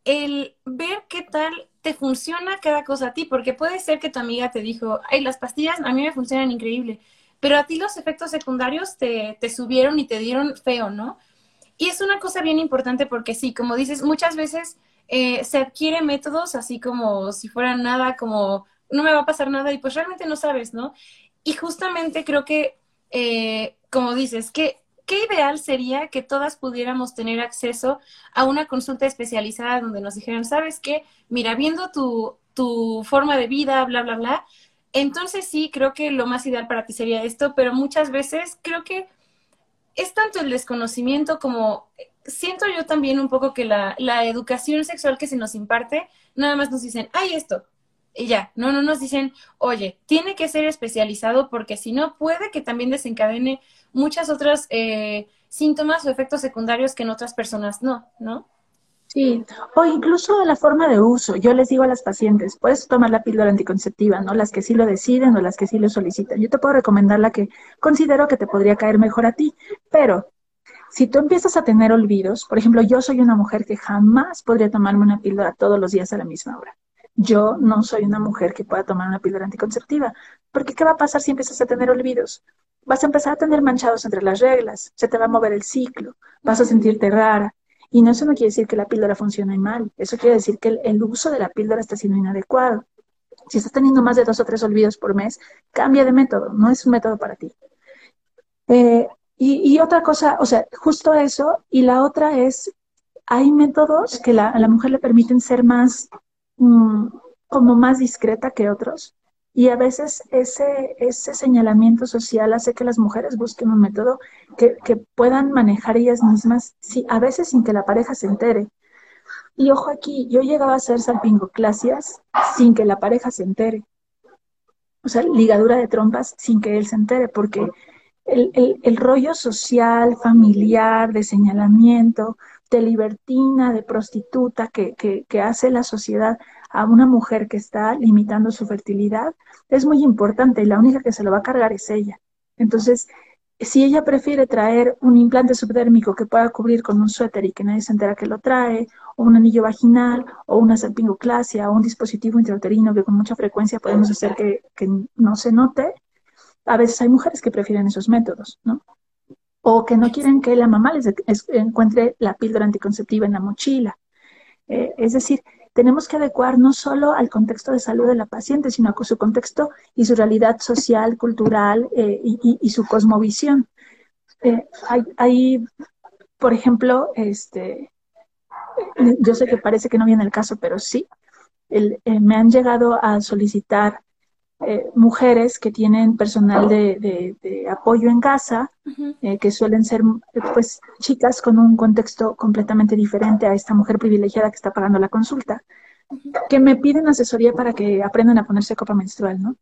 el ver qué tal te funciona cada cosa a ti, porque puede ser que tu amiga te dijo, ay, las pastillas a mí me funcionan increíble, pero a ti los efectos secundarios te, te subieron y te dieron feo, ¿no? Y es una cosa bien importante porque sí, como dices, muchas veces eh, se adquiere métodos así como si fuera nada, como no me va a pasar nada y pues realmente no sabes, ¿no? Y justamente creo que, eh, como dices, que qué ideal sería que todas pudiéramos tener acceso a una consulta especializada donde nos dijeran, ¿sabes qué? Mira, viendo tu, tu forma de vida, bla, bla, bla, entonces sí, creo que lo más ideal para ti sería esto, pero muchas veces creo que es tanto el desconocimiento como siento yo también un poco que la, la educación sexual que se nos imparte, nada más nos dicen, ay, esto, y ya, no, no nos dicen, oye, tiene que ser especializado porque si no puede que también desencadene muchas otras eh, síntomas o efectos secundarios que en otras personas no, ¿no?
Sí, o incluso la forma de uso. Yo les digo a las pacientes, puedes tomar la píldora anticonceptiva, ¿no? Las que sí lo deciden o las que sí lo solicitan. Yo te puedo recomendar la que considero que te podría caer mejor a ti, pero si tú empiezas a tener olvidos, por ejemplo, yo soy una mujer que jamás podría tomarme una píldora todos los días a la misma hora. Yo no soy una mujer que pueda tomar una píldora anticonceptiva, porque ¿qué va a pasar si empiezas a tener olvidos? vas a empezar a tener manchados entre las reglas, se te va a mover el ciclo, vas a sentirte rara. Y no, eso no quiere decir que la píldora funcione mal, eso quiere decir que el, uso de la píldora está siendo inadecuado. Si estás teniendo más de dos o tres olvidos por mes, cambia de método, no es un método para ti. Eh, y, otra cosa, o sea, justo eso, y la otra es, hay métodos que a la mujer le permiten ser más, mm, como más discreta que otros. Y a veces ese, ese señalamiento social hace que las mujeres busquen un método que, puedan manejar ellas mismas, sí, a veces sin que la pareja se entere. Y ojo aquí, yo llegaba a hacer salpingoclasias sin que la pareja se entere. O sea, ligadura de trompas sin que él se entere, porque el, el rollo social, familiar, de señalamiento, de libertina, de prostituta que, que, que, hace la sociedad, a una mujer que está limitando su fertilidad, es muy importante y la única que se lo va a cargar es ella. Entonces, si ella prefiere traer un implante subdérmico que pueda cubrir con un suéter y que nadie se entera que lo trae, o un anillo vaginal, o una salpingoclasia, o un dispositivo intrauterino que con mucha frecuencia podemos hacer que, no se note, a veces hay mujeres que prefieren esos métodos, ¿no? O que no quieren que la mamá les encuentre la píldora anticonceptiva en la mochila. Eh, es decir, tenemos que adecuar no solo al contexto de salud de la paciente, sino a su contexto y su realidad social, cultural eh, y, su cosmovisión. Eh, hay, por ejemplo, este, yo sé que parece que no viene el caso, pero sí, me han llegado a solicitar mujeres que tienen personal de, apoyo en casa, que suelen ser pues chicas con un contexto completamente diferente a esta mujer privilegiada que está pagando la consulta, que me piden asesoría para que aprendan a ponerse copa menstrual, ¿no?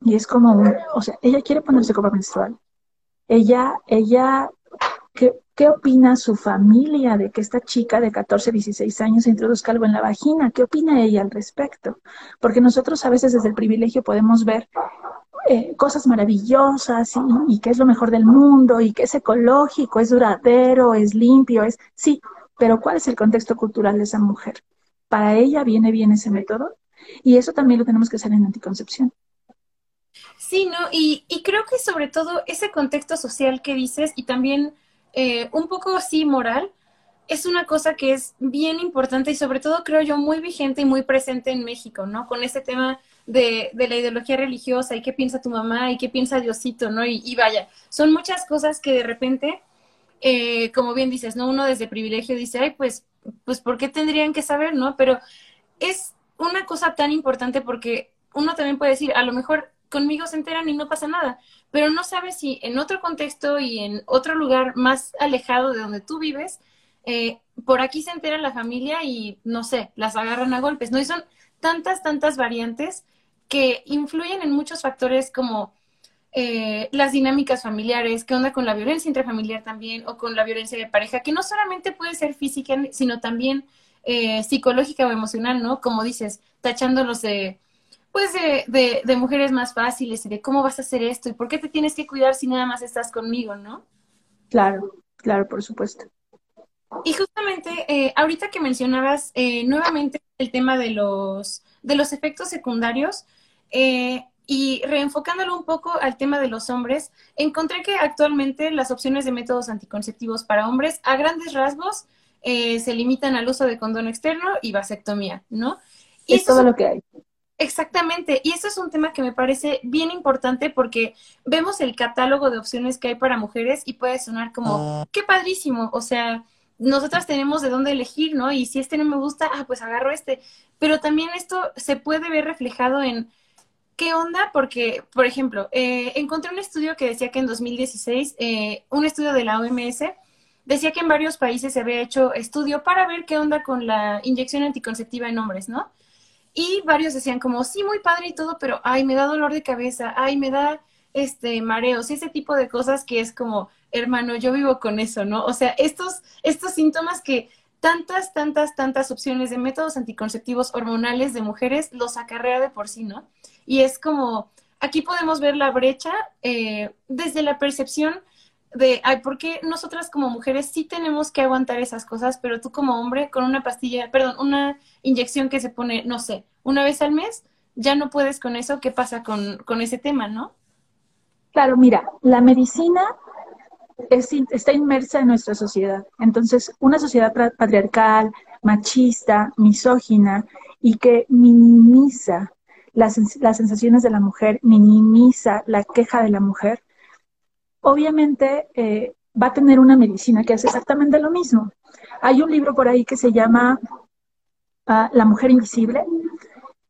Y es como, un, o sea, ella quiere ponerse copa menstrual. Ella, ella, ¿qué, ¿qué opina su familia de que esta chica de 14, 16 años introduzca algo en la vagina? ¿Qué opina ella al respecto? Porque nosotros a veces desde el privilegio podemos ver eh, cosas maravillosas y que es lo mejor del mundo y que es ecológico, es duradero, es limpio, es sí, pero ¿cuál es el contexto cultural de esa mujer? para ella viene bien ese método y eso también lo tenemos que hacer en anticoncepción.
Sí, ¿no? Y, creo que sobre todo ese contexto social que dices y también eh, un poco así moral, es una cosa que es bien importante y sobre todo creo yo muy vigente y muy presente en México, ¿no? Con ese tema de, la ideología religiosa y qué piensa tu mamá y qué piensa Diosito, ¿no? Y, vaya, son muchas cosas que de repente, eh, como bien dices, ¿no? Uno desde privilegio dice, ay, pues pues ¿por qué tendrían que saber, no? Pero es una cosa tan importante porque uno también puede decir, a lo mejor conmigo se enteran y no pasa nada, pero no sabes si en otro contexto y en otro lugar más alejado de donde tú vives, eh, por aquí se entera la familia y no sé, las agarran a golpes, ¿no? Y son tantas, tantas variantes que influyen en muchos factores como eh, las dinámicas familiares, qué onda con la violencia intrafamiliar también o con la violencia de pareja, que no solamente puede ser física, sino también eh, psicológica o emocional, ¿no? Como dices, tachándolos de, pues de, de, mujeres más fáciles y de cómo vas a hacer esto y por qué te tienes que cuidar si nada más estás conmigo, ¿no?
Claro, claro, por supuesto.
Y justamente, eh, ahorita que mencionabas nuevamente el tema de los, de los efectos secundarios, eh, y reenfocándolo un poco al tema de los hombres, encontré que actualmente las opciones de métodos anticonceptivos para hombres a grandes rasgos eh, se limitan al uso de condón externo y vasectomía, ¿no?
Y es todo lo que hay.
Exactamente, y eso es un tema que me parece bien importante porque vemos el catálogo de opciones que hay para mujeres y puede sonar como, qué padrísimo, o sea, nosotras tenemos de dónde elegir, ¿no? Y si este no me gusta, ah, pues agarro este. Pero también esto se puede ver reflejado en ¿Qué onda? Porque, por ejemplo, eh, encontré un estudio que decía que en 2016, eh, un estudio de la OMS, decía que en varios países se había hecho estudio para ver qué onda con la inyección anticonceptiva en hombres, ¿no? Y varios decían como, sí, muy padre y todo, pero, ay, me da dolor de cabeza, ay, me da, este, mareos, ese tipo de cosas que es como, hermano, yo vivo con eso, ¿no? O sea, estos, estos síntomas que tantas, tantas, tantas opciones de métodos anticonceptivos hormonales de mujeres los acarrea de por sí, ¿no? Y es como, aquí podemos ver la brecha eh, desde la percepción de, ay, ¿por qué nosotras como mujeres sí tenemos que aguantar esas cosas, pero tú como hombre con una pastilla, perdón, una inyección que se pone, no sé, una vez al mes, ya no puedes con eso, ¿qué pasa con, con ese tema, no?
Claro, mira, la medicina es, está inmersa en nuestra sociedad. Entonces, una sociedad patriarcal, machista, misógina y que minimiza las, sensaciones de la mujer, minimiza la queja de la mujer, obviamente eh, va a tener una medicina que hace exactamente lo mismo. Hay un libro por ahí que se llama ah, La mujer invisible,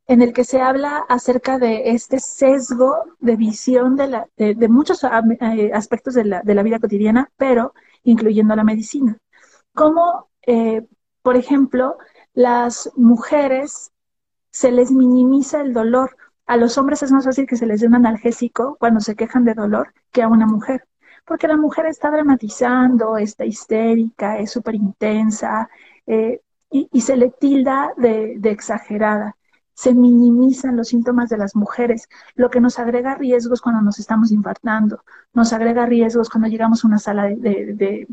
en el que se habla acerca de este sesgo de visión de, muchos ah, eh, aspectos de la, de la, vida cotidiana, pero incluyendo la medicina. Como, eh, por ejemplo, las mujeres se les minimiza el dolor. A los hombres es más fácil que se les dé un analgésico cuando se quejan de dolor que a una mujer, porque la mujer está dramatizando, está histérica, es súper intensa, eh, y, se le tilda de, exagerada. Se minimizan los síntomas de las mujeres, lo que nos agrega riesgos cuando nos estamos infartando, nos agrega riesgos cuando llegamos a una sala de,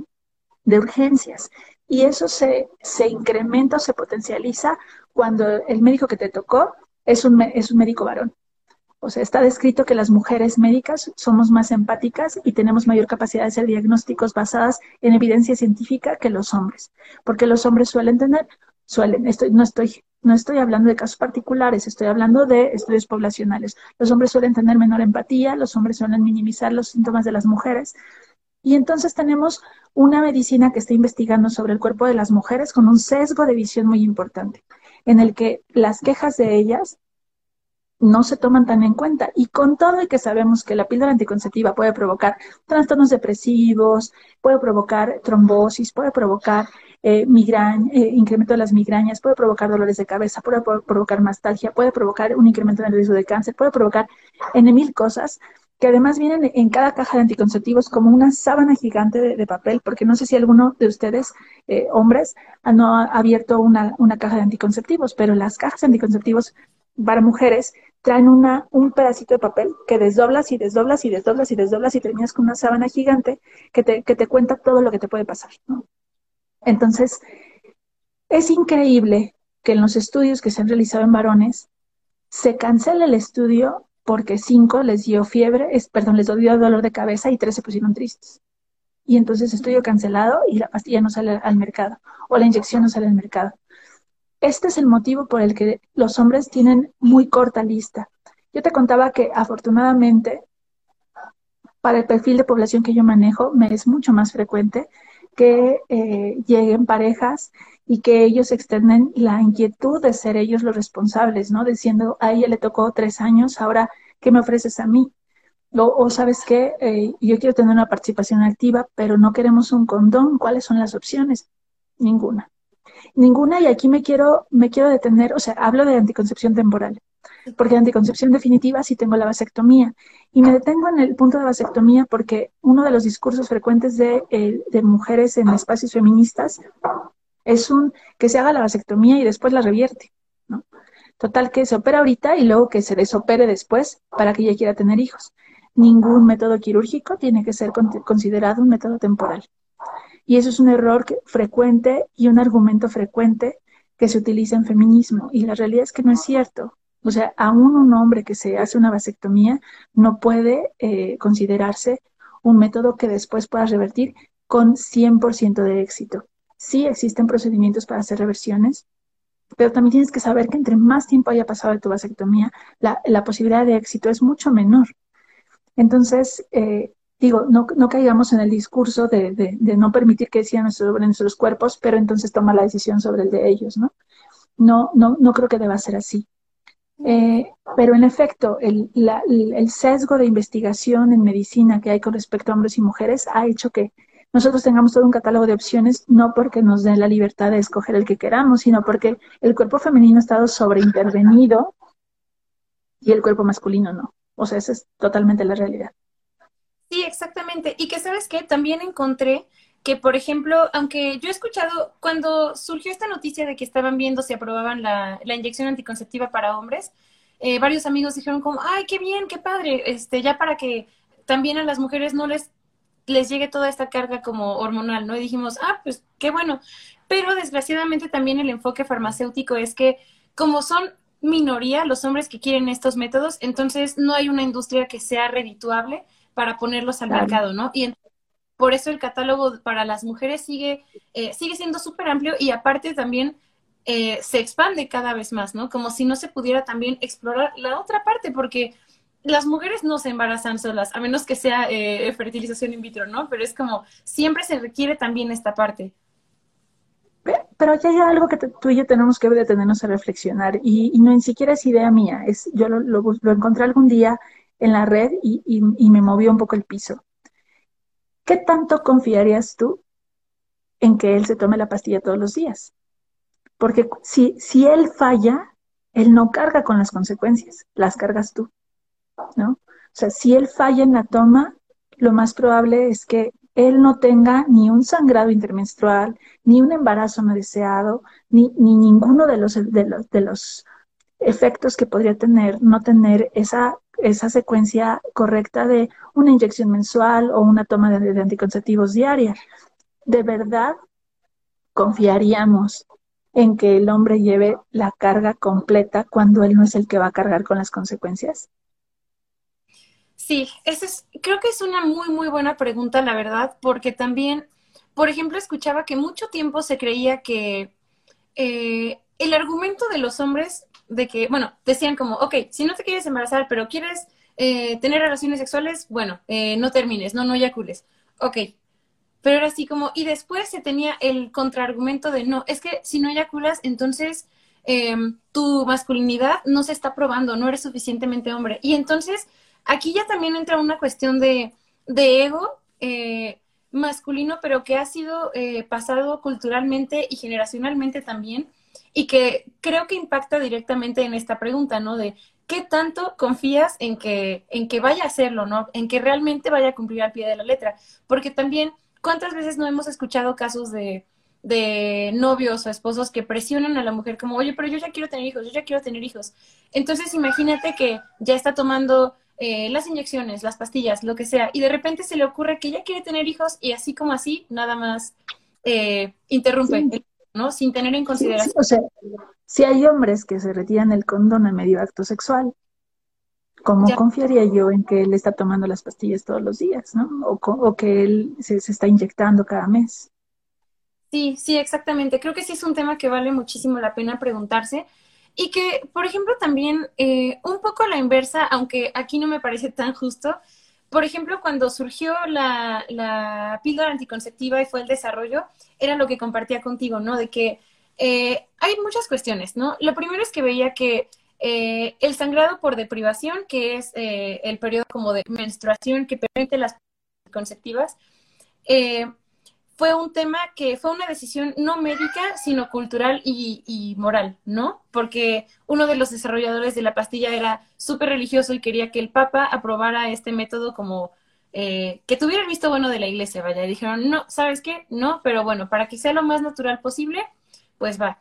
de urgencias. Y eso se, se incrementa o se potencializa cuando el médico que te tocó es un, es un médico varón. O sea, está descrito que las mujeres médicas somos más empáticas y tenemos mayor capacidad de hacer diagnósticos basadas en evidencia científica que los hombres, porque los hombres suelen tener, suelen, estoy, no estoy, no estoy hablando de casos particulares, estoy hablando de estudios poblacionales. Los hombres suelen tener menor empatía, los hombres suelen minimizar los síntomas de las mujeres. Y entonces tenemos una medicina que está investigando sobre el cuerpo de las mujeres con un sesgo de visión muy importante, en el que las quejas de ellas no se toman tan en cuenta. Y con todo y que sabemos que la píldora anticonceptiva puede provocar trastornos depresivos, puede provocar trombosis, puede provocar eh, eh, incremento de las migrañas, puede provocar dolores de cabeza, puede provocar mastalgia, puede provocar un incremento en el riesgo de cáncer, puede provocar en mil cosas que además vienen en cada caja de anticonceptivos como una sábana gigante de, papel, porque no sé si alguno de ustedes, eh, hombres, no ha abierto una, una caja de anticonceptivos, pero las cajas de anticonceptivos para mujeres traen una, un pedacito de papel que desdoblas y desdoblas y desdoblas y desdoblas y terminas con una sábana gigante que te, que te cuenta todo lo que te puede pasar. Entonces, es increíble que en los estudios que se han realizado en varones se cancela el estudio porque cinco les dio fiebre, es, perdón, les dio dolor de cabeza y tres se pusieron tristes. Y entonces estudio cancelado y la pastilla no sale al mercado o la inyección no sale al mercado. Este es el motivo por el que los hombres tienen muy corta lista. Yo te contaba que afortunadamente para el perfil de población que yo manejo me es mucho más frecuente que eh, lleguen parejas y que ellos extienden la inquietud de ser ellos los responsables, ¿no? Diciendo, a ella le tocó tres años, ahora, ¿qué me ofreces a mí? O, sabes qué, eh, yo quiero tener una participación activa, pero no queremos un condón. ¿Cuáles son las opciones? Ninguna. Ninguna, y aquí me quiero, me quiero detener, o sea, hablo de anticoncepción temporal, porque anticoncepción definitiva sí tengo la vasectomía. Y me detengo en el punto de vasectomía porque uno de los discursos frecuentes de, eh, de mujeres en espacios feministas es un que se haga la vasectomía y después la revierte, ¿no? Total, que se opera ahorita y luego que se desopere después para que ella quiera tener hijos. Ningún método quirúrgico tiene que ser considerado un método temporal. Y eso es un error frecuente y un argumento frecuente que se utiliza en feminismo. Y la realidad es que no es cierto. O sea, aún un hombre que se hace una vasectomía no puede eh, considerarse un método que después pueda revertir con 100% de éxito. Sí existen procedimientos para hacer reversiones, pero también tienes que saber que entre más tiempo haya pasado de tu vasectomía, la, posibilidad de éxito es mucho menor. Entonces, eh, digo, no, no, caigamos en el discurso de, de, no permitir que decían sobre nuestros cuerpos, pero entonces toma la decisión sobre el de ellos, ¿no? No, no, no creo que deba ser así. Eh, pero en efecto, el, el sesgo de investigación en medicina que hay con respecto a hombres y mujeres ha hecho que nosotros tengamos todo un catálogo de opciones, no porque nos den la libertad de escoger el que queramos, sino porque el cuerpo femenino ha estado sobreintervenido y el cuerpo masculino no. O sea, esa es totalmente la realidad.
Sí, exactamente. Y que sabes que también encontré que, por ejemplo, aunque yo he escuchado cuando surgió esta noticia de que estaban viendo si aprobaban la, la inyección anticonceptiva para hombres, eh, varios amigos dijeron como, ay, qué bien, qué padre, este, ya para que también a las mujeres no les, les llegue toda esta carga como hormonal, ¿no? Y dijimos, ah, pues qué bueno. Pero desgraciadamente también el enfoque farmacéutico es que como son minoría los hombres que quieren estos métodos, entonces no hay una industria que sea redituable para ponerlos al mercado, ¿no? Y por eso el catálogo para las mujeres sigue, eh, sigue siendo súper amplio y aparte también eh, se expande cada vez más, ¿no? Como si no se pudiera también explorar la otra parte, porque las mujeres no se embarazan solas, a menos que sea eh, fertilización in vitro, ¿no? Pero es como, siempre se requiere también esta parte.
Pero ya hay algo que tú y yo tenemos que detenernos a reflexionar, y, no ni siquiera es idea mía, es, yo lo, encontré algún día en la red y, me movió un poco el piso. ¿Qué tanto confiarías tú en que él se tome la pastilla todos los días? Porque si, si él falla, él no carga con las consecuencias, las cargas tú, ¿no? O sea, si él falla en la toma, lo más probable es que él no tenga ni un sangrado intermenstrual, ni un embarazo no deseado, ni, ni ninguno de los, de los, de los efectos que podría tener no tener esa, esa secuencia correcta de una inyección mensual o una toma de, de anticonceptivos diaria. ¿De verdad confiaríamos en que el hombre lleve la carga completa cuando él no es el que va a cargar con las consecuencias?
Sí, ese es, creo que es una muy, muy buena pregunta, la verdad, porque también, por ejemplo, escuchaba que mucho tiempo se creía que eh, el argumento de los hombres de que, bueno, decían como, ok, si no te quieres embarazar, pero quieres eh, tener relaciones sexuales, bueno, eh, no termines, no, no eyacules. Ok. Pero era así como, y después se tenía el contraargumento de, no, es que si no eyaculas, entonces em, tu masculinidad no se está probando, no eres suficientemente hombre. Y entonces aquí ya también entra una cuestión de, de ego eh, masculino, pero que ha sido pasado culturalmente y generacionalmente también y que creo que impacta directamente en esta pregunta, ¿no? De qué tanto confías en que, en que vaya a hacerlo, ¿no? En que realmente vaya a cumplir al pie de la letra. Porque también, ¿cuántas veces no hemos escuchado casos de, de novios o esposos que presionan a la mujer como, oye, pero yo ya quiero tener hijos, yo ya quiero tener hijos. Entonces imagínate que ya está tomando eh, las inyecciones, las pastillas, lo que sea, y de repente se le ocurre que ya quiere tener hijos y así como así, nada más eh, interrumpe. ¿no? Sin tener en consideración.
o sea, si hay hombres que se retiran el condón a medio acto sexual, ¿cómo confiaría yo en que él está tomando las pastillas todos los días, ¿no? O, que él se, está inyectando cada mes.
Sí, sí, exactamente. Creo que sí es un tema que vale muchísimo la pena preguntarse. Y que, por ejemplo, también eh, un poco a la inversa, aunque aquí no me parece tan justo, por ejemplo, cuando surgió la, la, píldora anticonceptiva y fue el desarrollo, era lo que compartía contigo, ¿no? De que eh, hay muchas cuestiones, ¿no? Lo primero es que veía que eh, el sangrado por deprivación, que es el periodo como de menstruación que permite las conceptivas, fue un tema que fue una decisión no médica, sino cultural y, moral, ¿no? Porque uno de los desarrolladores de la pastilla era súper religioso y quería que el Papa aprobara este método como eh, que tuviera el visto bueno de la iglesia, vaya. Y dijeron, no, ¿sabes qué? No, pero bueno, para que sea lo más natural posible, pues va.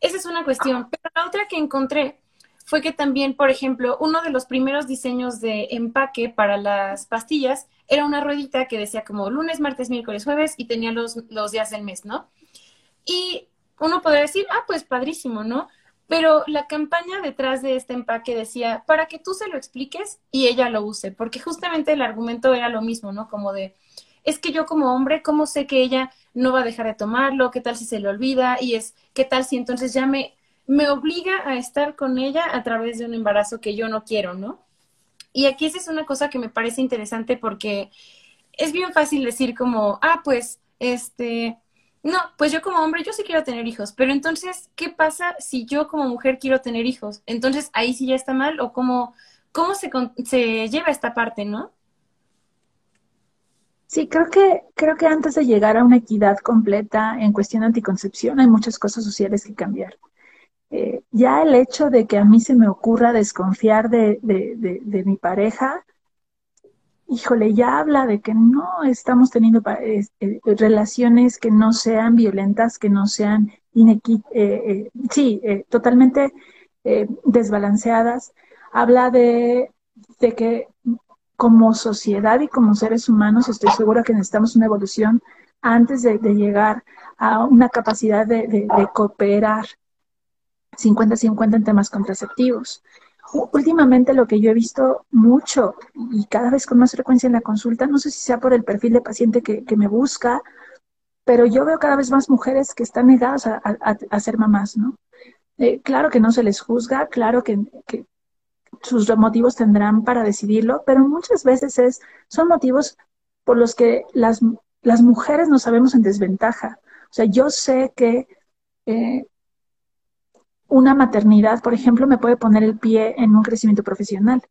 Esa es una cuestión. Pero la otra que encontré fue que también, por ejemplo, uno de los primeros diseños de empaque para las pastillas era una ruedita que decía como lunes, martes, miércoles, jueves y tenía los, los días del mes, ¿no? Y uno podría decir, ah, pues padrísimo, ¿no? Pero la campaña detrás de este empaque decía, para que tú se lo expliques y ella lo use, porque justamente el argumento era lo mismo, ¿no? Como de, es que yo como hombre, ¿cómo sé que ella no va a dejar de tomarlo? ¿Qué tal si se le olvida? Y es, ¿qué tal si entonces ya me, me obliga a estar con ella a través de un embarazo que yo no quiero, ¿no? Y aquí esa es una cosa que me parece interesante porque es bien fácil decir como, ah, pues, este, no, pues yo como hombre, yo sí quiero tener hijos, pero entonces, ¿qué pasa si yo como mujer quiero tener hijos? Entonces, ahí sí ya está mal o cómo, cómo se, se lleva esta parte, ¿no?
Sí, creo que, creo que antes de llegar a una equidad completa en cuestión de anticoncepción hay muchas cosas sociales que cambiar. Eh, ya el hecho de que a mí se me ocurra desconfiar de, mi pareja, híjole, ya habla de que no estamos teniendo eh, relaciones que no sean violentas, que no sean inequi eh, sí, totalmente desbalanceadas. Habla de, de que como sociedad y como seres humanos estoy segura que necesitamos una evolución antes de, llegar a una capacidad de cooperar 50-50 en temas contraceptivos. Últimamente lo que yo he visto mucho y cada vez con más frecuencia en la consulta, no sé si sea por el perfil de paciente que, me busca, pero yo veo cada vez más mujeres que están negadas a, ser mamás, ¿no? Eh, claro que no se les juzga, claro que, sus motivos tendrán para decidirlo, pero muchas veces es, son motivos por los que las, las mujeres nos sabemos en desventaja. O sea, yo sé que eh, una maternidad, por ejemplo, me puede poner el pie en un crecimiento profesional.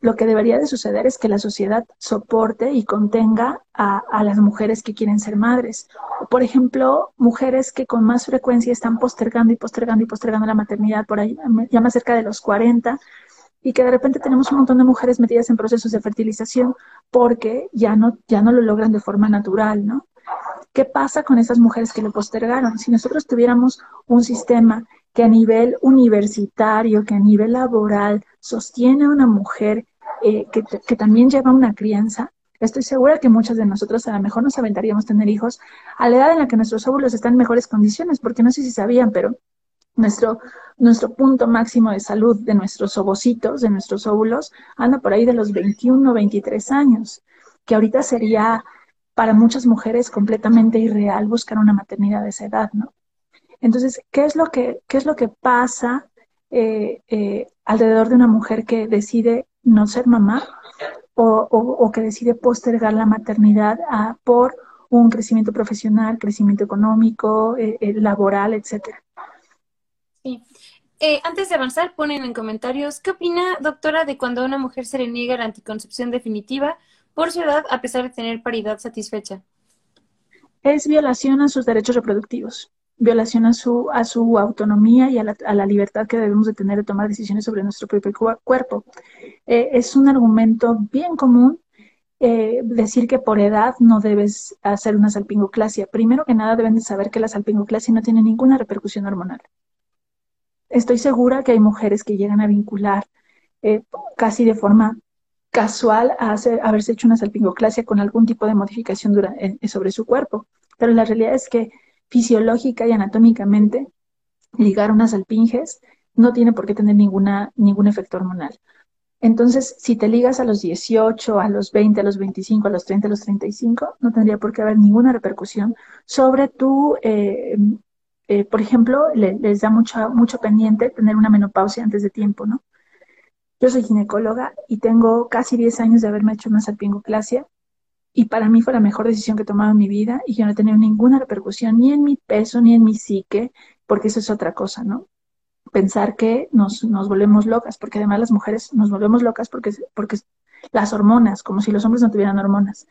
Lo que debería de suceder es que la sociedad soporte y contenga a, las mujeres que quieren ser madres. por ejemplo, mujeres que con más frecuencia están postergando y postergando y postergando la maternidad por ahí, ya más cerca de los 40, y que de repente tenemos un montón de mujeres metidas en procesos de fertilización porque ya no, ya no lo logran de forma natural, ¿no? ¿Qué pasa con esas mujeres que lo postergaron? Si nosotros tuviéramos un sistema que a nivel universitario, que a nivel laboral sostiene a una mujer eh, que, también lleva una crianza, estoy segura que muchas de nosotros a lo mejor nos aventaríamos tener hijos a la edad en la que nuestros óvulos están en mejores condiciones, porque no sé si sabían, pero nuestro, nuestro punto máximo de salud de nuestros ovocitos, de nuestros óvulos, anda por ahí de los 21 23 años, que ahorita sería para muchas mujeres completamente irreal buscar una maternidad de esa edad, ¿no? Entonces, ¿qué es lo que, qué es lo que pasa eh, eh, alrededor de una mujer que decide no ser mamá o, que decide postergar la maternidad por un crecimiento profesional, crecimiento económico, eh, laboral, etcétera?
Sí. antes de avanzar, ponen en comentarios, ¿qué opina, doctora, de cuando a una mujer se le niega la anticoncepción definitiva por su edad a pesar de tener paridad satisfecha?
Es violación a sus derechos reproductivos, violación a su, a su autonomía y a la, libertad que debemos de tener de tomar decisiones sobre nuestro propio cuerpo. Eh, es un argumento bien común eh, decir que por edad no debes hacer una salpingoclasia. Primero que nada deben de saber que la salpingoclasia no tiene ninguna repercusión hormonal. Estoy segura que hay mujeres que llegan a vincular eh, casi de forma casual a haberse hecho una salpingoclasia con algún tipo de modificación sobre su cuerpo. Pero la realidad es que fisiológica y anatómicamente ligar unas salpinges no tiene por qué tener ninguna, ningún efecto hormonal. Entonces, si te ligas a los 18, a los 20, a los 25, a los 30, a los 35, no tendría por qué haber ninguna repercusión sobre tu, eh, eh, por ejemplo, les da mucho, mucho pendiente tener una menopausia antes de tiempo, ¿no? Yo soy ginecóloga y tengo casi 10 años de haberme hecho una salpingoclasia y para mí fue la mejor decisión que he tomado en mi vida y yo no he tenido ninguna repercusión ni en mi peso ni en mi psique, porque eso es otra cosa, ¿no? Pensar que nos, nos volvemos locas, porque además las mujeres nos volvemos locas porque, porque las hormonas, como si los hombres no tuvieran hormonas.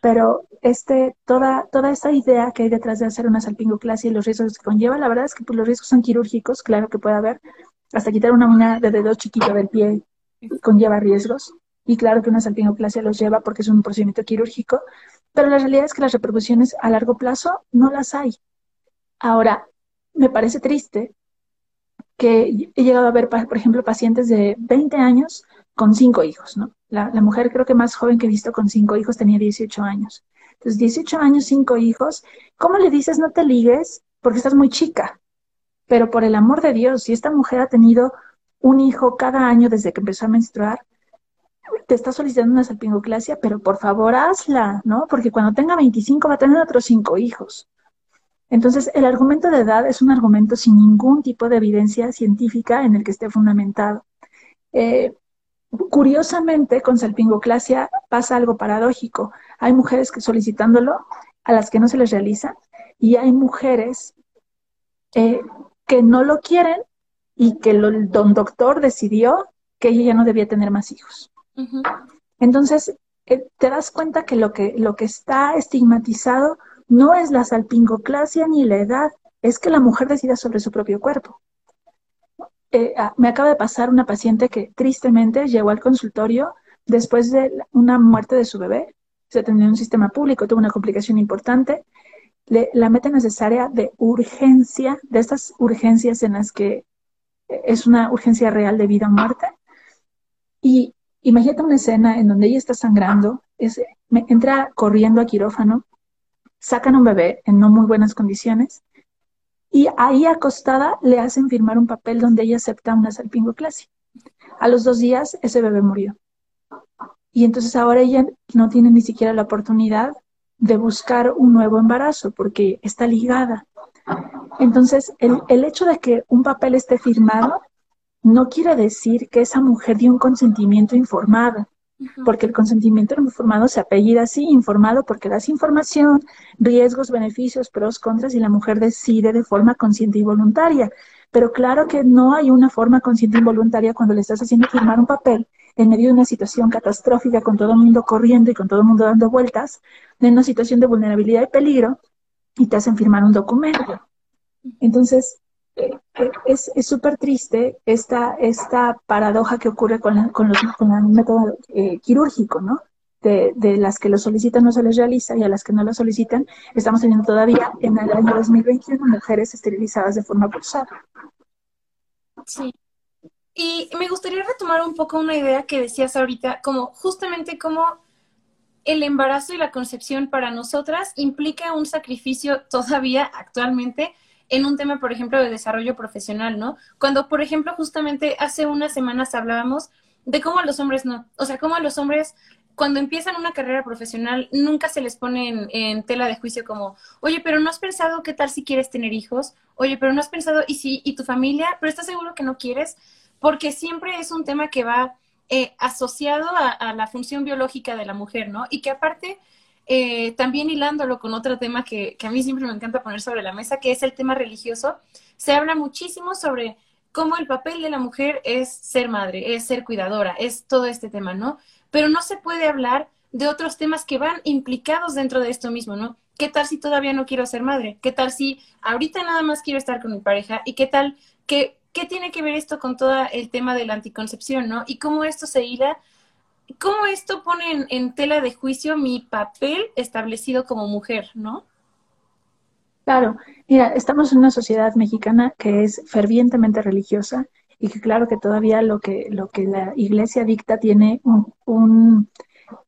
Pero este, toda, toda esta idea que hay detrás de hacer una salpingoclasia y los riesgos que conlleva, la verdad es que pues, los riesgos son quirúrgicos, claro que puede haber, hasta quitar una uña de dedo chiquito del pie conlleva riesgos. Y claro que una salpingoclasia los lleva porque es un procedimiento quirúrgico, pero la realidad es que las repercusiones a largo plazo no las hay. Ahora, me parece triste que he llegado a ver, por ejemplo, pacientes de 20 años con cinco hijos, ¿no? La, la, mujer creo que más joven que he visto con cinco hijos tenía 18 años. Entonces, 18 años, cinco hijos, ¿cómo le dices no te ligues? Porque estás muy chica. Pero por el amor de Dios, si esta mujer ha tenido un hijo cada año desde que empezó a menstruar, te está solicitando una salpingoclasia, pero por favor hazla, ¿no? Porque cuando tenga 25 va a tener otros cinco hijos. Entonces, el argumento de edad es un argumento sin ningún tipo de evidencia científica en el que esté fundamentado. Eh, curiosamente, con salpingoclasia pasa algo paradójico. Hay mujeres que solicitándolo a las que no se les realiza y hay mujeres eh, que no lo quieren y que el don doctor decidió que ella ya no debía tener más hijos. Entonces, eh, te das cuenta que lo, que lo que está estigmatizado no es la salpingoclasia ni la edad, es que la mujer decida sobre su propio cuerpo. Eh, ah, me acaba de pasar una paciente que tristemente llegó al consultorio después de una muerte de su bebé. Se atendió en un sistema público, tuvo una complicación importante. La meta necesaria de urgencia, de estas urgencias en las que es una urgencia real de vida o muerte. Y imagínate una escena en donde ella está sangrando, es, me, entra corriendo a quirófano, sacan un bebé en no muy buenas condiciones y ahí acostada le hacen firmar un papel donde ella acepta una salpingoclasia. A los dos días ese bebé murió. Y entonces ahora ella no tiene ni siquiera la oportunidad de buscar un nuevo embarazo porque está ligada entonces, el, hecho de que un papel esté firmado no quiere decir que esa mujer dio un consentimiento informado, porque el consentimiento informado se apellida así, informado porque das información, riesgos, beneficios, pros, contras, y la mujer decide de forma consciente y voluntaria. Pero claro que no hay una forma consciente y voluntaria cuando le estás haciendo firmar un papel en medio de una situación catastrófica, con todo el mundo corriendo y con todo el mundo dando vueltas, de una situación de vulnerabilidad y peligro, y te hacen firmar un documento. Entonces, es súper triste esta, esta paradoja que ocurre con, con, los, con el método eh, quirúrgico, ¿no? De, de, las que lo solicitan no se les realiza y a las que no lo solicitan estamos teniendo todavía en el año 2021 mujeres esterilizadas de forma forzada.
Sí. Y me gustaría retomar un poco una idea que decías ahorita, como justamente como el embarazo y la concepción para nosotras implica un sacrificio todavía actualmente en un tema, por ejemplo, de desarrollo profesional, ¿no? Cuando, por ejemplo, justamente hace unas semanas hablábamos de cómo a los hombres no, o sea, cómo a los hombres cuando empiezan una carrera profesional nunca se les pone en, tela de juicio como, oye, pero no has pensado qué tal si quieres tener hijos, oye, pero no has pensado, y si, y tu familia, pero estás seguro que no quieres, porque siempre es un tema que va eh, asociado a, la función biológica de la mujer, ¿no? Y que aparte, eh, también hilándolo con otro tema que, que a mí siempre me encanta poner sobre la mesa, que es el tema religioso, se habla muchísimo sobre cómo el papel de la mujer es ser madre, es ser cuidadora, es todo este tema, ¿no? Pero no se puede hablar de otros temas que van implicados dentro de esto mismo, ¿no? ¿Qué tal si todavía no quiero ser madre? ¿Qué tal si ahorita nada más quiero estar con mi pareja? ¿Y qué tal que qué tiene que ver esto con todo el tema de la anticoncepción, ¿no? Y cómo esto se hila, cómo esto pone en, tela de juicio mi papel establecido como mujer, ¿no?
Claro, mira, estamos en una sociedad mexicana que es fervientemente religiosa y que claro que todavía lo que, lo que la iglesia dicta tiene un,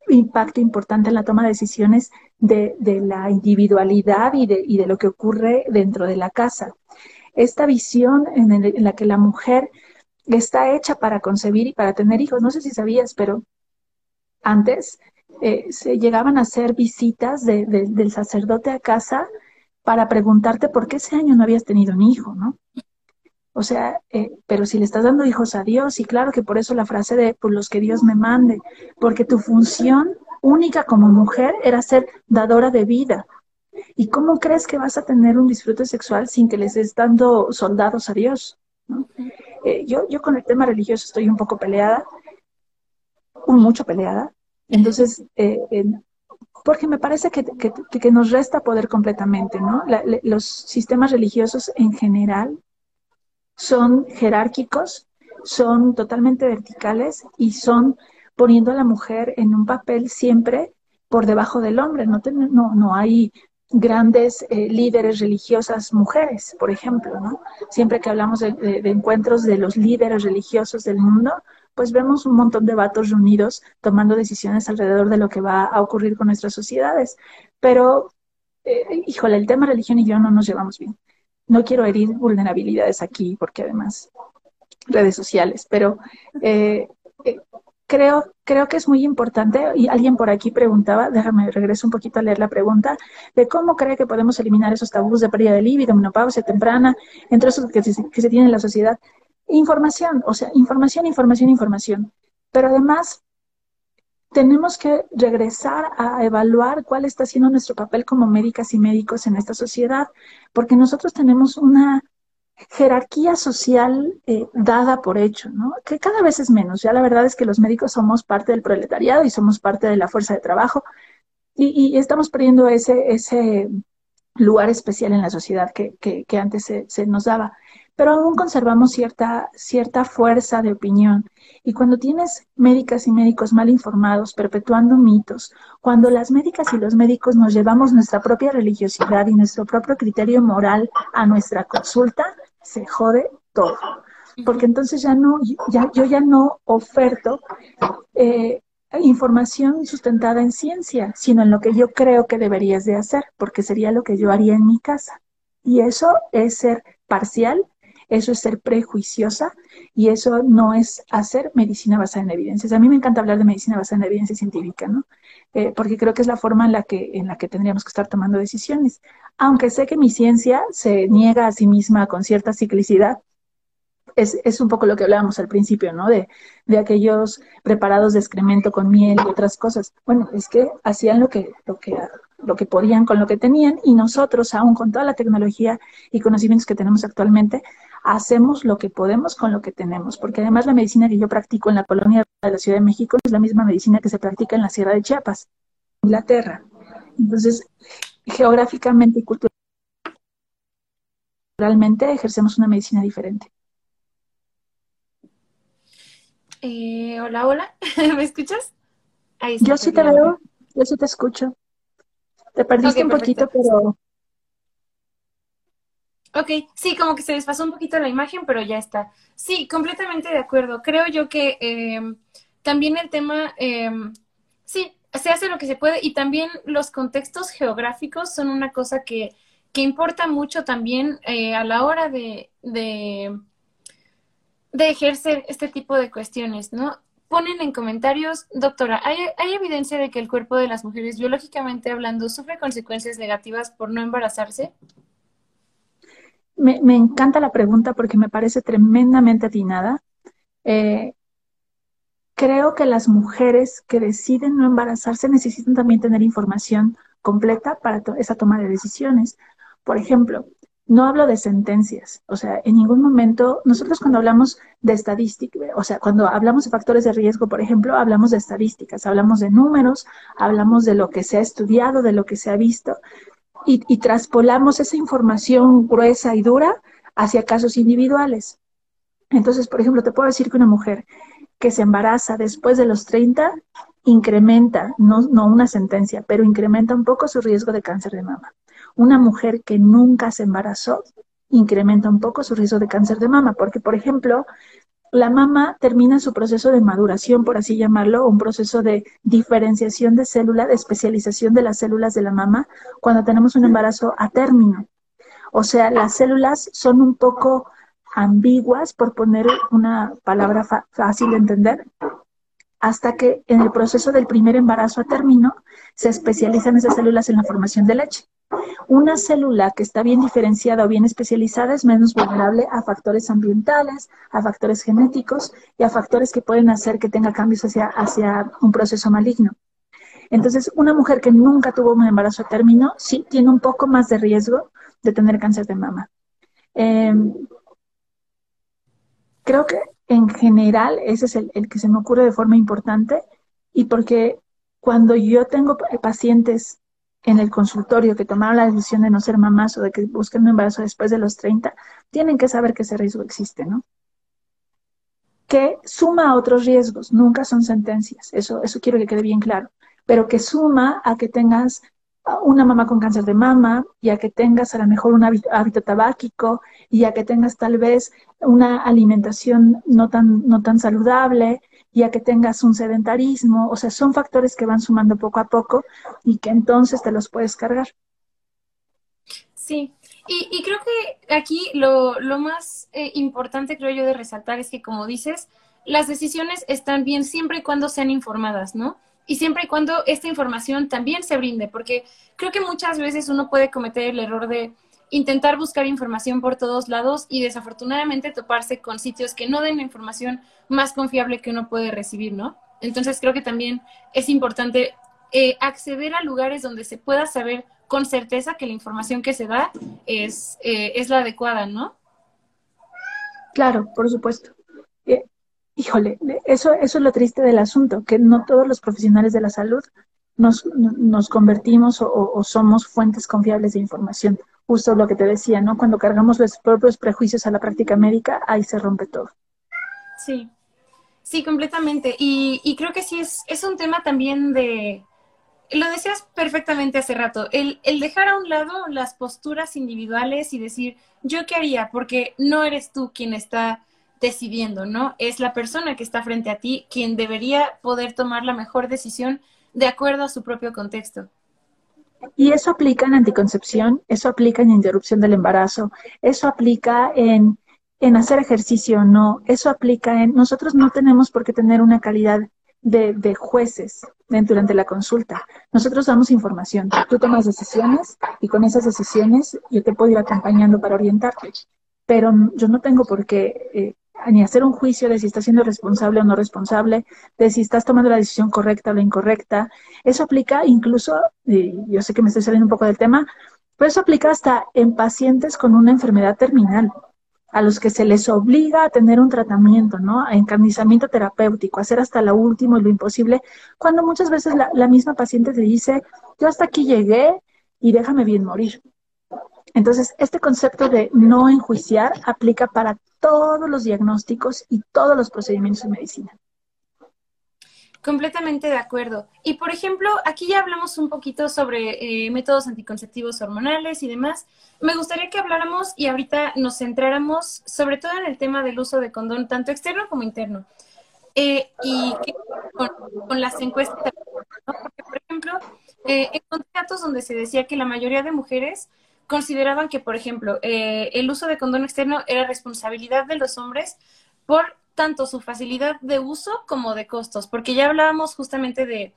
impacto importante en la toma de decisiones de, la individualidad y de, y de lo que ocurre dentro de la casa esta visión en, la que la mujer está hecha para concebir y para tener hijos. No sé si sabías, pero antes eh, se llegaban a hacer visitas del sacerdote a casa para preguntarte por qué ese año no habías tenido un hijo, ¿no? O sea, eh, pero si le estás dando hijos a Dios, y claro que por eso la frase de por los que Dios me mande, porque tu función única como mujer era ser dadora de vida, ¿Y cómo crees que vas a tener un disfrute sexual sin que les estés dando soldados a Dios? Eh, yo, yo con el tema religioso estoy un poco peleada, mucho peleada. Entonces, eh, porque me parece que, que, nos resta poder completamente, ¿no? los sistemas religiosos en general son jerárquicos, son totalmente verticales y son poniendo a la mujer en un papel siempre por debajo del hombre. No, no, no hay grandes eh, líderes religiosas mujeres, por ejemplo, ¿no? Siempre que hablamos de, encuentros de los líderes religiosos del mundo, pues vemos un montón de vatos reunidos tomando decisiones alrededor de lo que va a ocurrir con nuestras sociedades. Pero, eh, híjole, el tema religión y yo no nos llevamos bien. No quiero herir vulnerabilidades aquí, porque además redes sociales, pero eh, creo, creo que es muy importante, y alguien por aquí preguntaba, déjame regreso un poquito a leer la pregunta, de cómo cree que podemos eliminar esos tabús de pérdida de libido, menopausia temprana, entre esos que se, que se tiene en la sociedad. Información, o sea, información, información, información. Pero además, tenemos que regresar a evaluar cuál está siendo nuestro papel como médicas y médicos en esta sociedad, porque nosotros tenemos una jerarquía social eh, dada por hecho, ¿no? Que cada vez es menos. Ya la verdad es que los médicos somos parte del proletariado y somos parte de la fuerza de trabajo y, estamos perdiendo ese, ese lugar especial en la sociedad que, que, antes se, se, nos daba. Pero aún conservamos cierta, cierta fuerza de opinión. Y cuando tienes médicas y médicos mal informados, perpetuando mitos, cuando las médicas y los médicos nos llevamos nuestra propia religiosidad y nuestro propio criterio moral a nuestra consulta, se jode todo. Porque entonces ya no, ya, yo ya no oferto eh, información sustentada en ciencia, sino en lo que yo creo que deberías de hacer, porque sería lo que yo haría en mi casa. Y eso es ser parcial, eso es ser prejuiciosa y eso no es hacer medicina basada en evidencias. A mí me encanta hablar de medicina basada en evidencia científica, ¿no? Eh, porque creo que es la forma en la que, en la que tendríamos que estar tomando decisiones. Aunque sé que mi ciencia se niega a sí misma con cierta ciclicidad, es, es, un poco lo que hablábamos al principio, ¿no? De, de, aquellos preparados de excremento con miel y otras cosas. Bueno, es que hacían lo que, lo que, lo que podían con lo que tenían y nosotros, aún con toda la tecnología y conocimientos que tenemos actualmente, hacemos lo que podemos con lo que tenemos, porque además la medicina que yo practico en la colonia de la Ciudad de México es la misma medicina que se practica en la Sierra de Chiapas, Inglaterra. Entonces, geográficamente y culturalmente ejercemos una medicina diferente.
Eh, hola, hola, ¿me escuchas?
yo sí te veo, yo sí te escucho. Te perdiste un poquito, pero...
Ok, sí, como que se desfasó un poquito la imagen, pero ya está. Sí, completamente de acuerdo. Creo yo que em, también el tema, em, sí, se hace lo que se puede y también los contextos geográficos son una cosa que, que importa mucho también eh, a la hora de, de de ejercer este tipo de cuestiones, ¿no? Ponen en comentarios, doctora, ¿hay, evidencia de que el cuerpo de las mujeres, biológicamente hablando, sufre consecuencias negativas por no embarazarse?
Me, encanta la pregunta porque me parece tremendamente atinada. Eh, creo que las mujeres que deciden no embarazarse necesitan también tener información completa para esa toma de decisiones. Por ejemplo, no hablo de sentencias, o sea, en ningún momento, nosotros cuando hablamos de estadística, o sea, cuando hablamos de factores de riesgo, por ejemplo, hablamos de estadísticas, hablamos de números, hablamos de lo que se ha estudiado, de lo que se ha visto, y, traspolamos esa información gruesa y dura hacia casos individuales. Entonces, por ejemplo, te puedo decir que una mujer que se embaraza después de los 30 incrementa, no, no una sentencia, pero incrementa un poco su riesgo de cáncer de mama. Una mujer que nunca se embarazó incrementa un poco su riesgo de cáncer de mama, porque, por ejemplo, la mama termina su proceso de maduración, por así llamarlo, un proceso de diferenciación de célula, de especialización de las células de la mama, cuando tenemos un embarazo a término. O sea, las células son un poco ambiguas, por poner una palabra fácil de entender, hasta que en el proceso del primer embarazo a término se especializan esas células en la formación de leche. Una célula que está bien diferenciada o bien especializada es menos vulnerable a factores ambientales, a factores genéticos y a factores que pueden hacer que tenga cambios hacia, hacia un proceso maligno. Entonces, una mujer que nunca tuvo un embarazo a término, sí tiene un poco más de riesgo de tener cáncer de mama. Em, creo que en general ese es el, el, que se me ocurre de forma importante y porque cuando yo tengo pacientes en el consultorio que tomaron la decisión de no ser mamás o de que busquen un embarazo después de los 30, tienen que saber que ese riesgo existe, ¿no? Que suma a otros riesgos, nunca son sentencias, eso, eso quiero que quede bien claro, pero que suma a que tengas una mamá con cáncer de mama y a que tengas a lo mejor un hábito, tabáquico y a que tengas tal vez una alimentación no tan, no tan saludable y que tengas un sedentarismo, o sea, son factores que van sumando poco a poco y que entonces te los puedes cargar.
Sí, y, creo que aquí lo, más eh, importante, creo yo, de resaltar es que, como dices, las decisiones están bien siempre y cuando sean informadas, ¿no? Y siempre y cuando esta información también se brinde, porque creo que muchas veces uno puede cometer el error de intentar buscar información por todos lados y desafortunadamente toparse con sitios que no den la información más confiable que uno puede recibir, ¿no? Entonces creo que también es importante eh, acceder a lugares donde se pueda saber con certeza que la información que se da es, eh, es la adecuada, ¿no?
Claro, por supuesto. Eh, híjole, eso, eso es lo triste del asunto, que no todos los profesionales de la salud nos, nos convertimos o somos fuentes confiables de información justo lo que te decía, ¿no? Cuando cargamos los propios prejuicios a la práctica médica, ahí se rompe todo.
Sí, sí, completamente. Y, y creo que sí es, es un tema también de, lo decías perfectamente hace rato, el, el, dejar a un lado las posturas individuales y decir, yo qué haría, porque no eres tú quien está decidiendo, ¿no? Es la persona que está frente a ti quien debería poder tomar la mejor decisión de acuerdo a su propio contexto.
Y eso aplica en anticoncepción, eso aplica en interrupción del embarazo, eso aplica en, en hacer ejercicio o no, eso aplica en... Nosotros no tenemos por qué tener una calidad de, de, jueces durante la consulta. Nosotros damos información, tú tomas decisiones y con esas decisiones yo te puedo ir acompañando para orientarte, pero yo no tengo por qué eh, ni hacer un juicio de si estás siendo responsable o no responsable, de si estás tomando la decisión correcta o la incorrecta. Eso aplica incluso, y yo sé que me estoy saliendo un poco del tema, pero eso aplica hasta en pacientes con una enfermedad terminal, a los que se les obliga a tener un tratamiento, ¿no? A encarnizamiento terapéutico, hacer hasta lo último y lo imposible, cuando muchas veces la, la misma paciente te dice, yo hasta aquí llegué y déjame bien morir. Entonces, este concepto de no enjuiciar aplica para todos los diagnósticos y todos los procedimientos de medicina.
Completamente de acuerdo. Y por ejemplo, aquí ya hablamos un poquito sobre eh, métodos anticonceptivos hormonales y demás. Me gustaría que habláramos y ahorita nos centráramos sobre todo en el tema del uso de condón, tanto externo como interno. Eh, y con, las encuestas, porque por ejemplo, eh, encontré datos donde se decía que la mayoría de mujeres consideraban que, por ejemplo, eh, el uso de condón externo era responsabilidad de los hombres por tanto su facilidad de uso como de costos, porque ya hablábamos justamente de,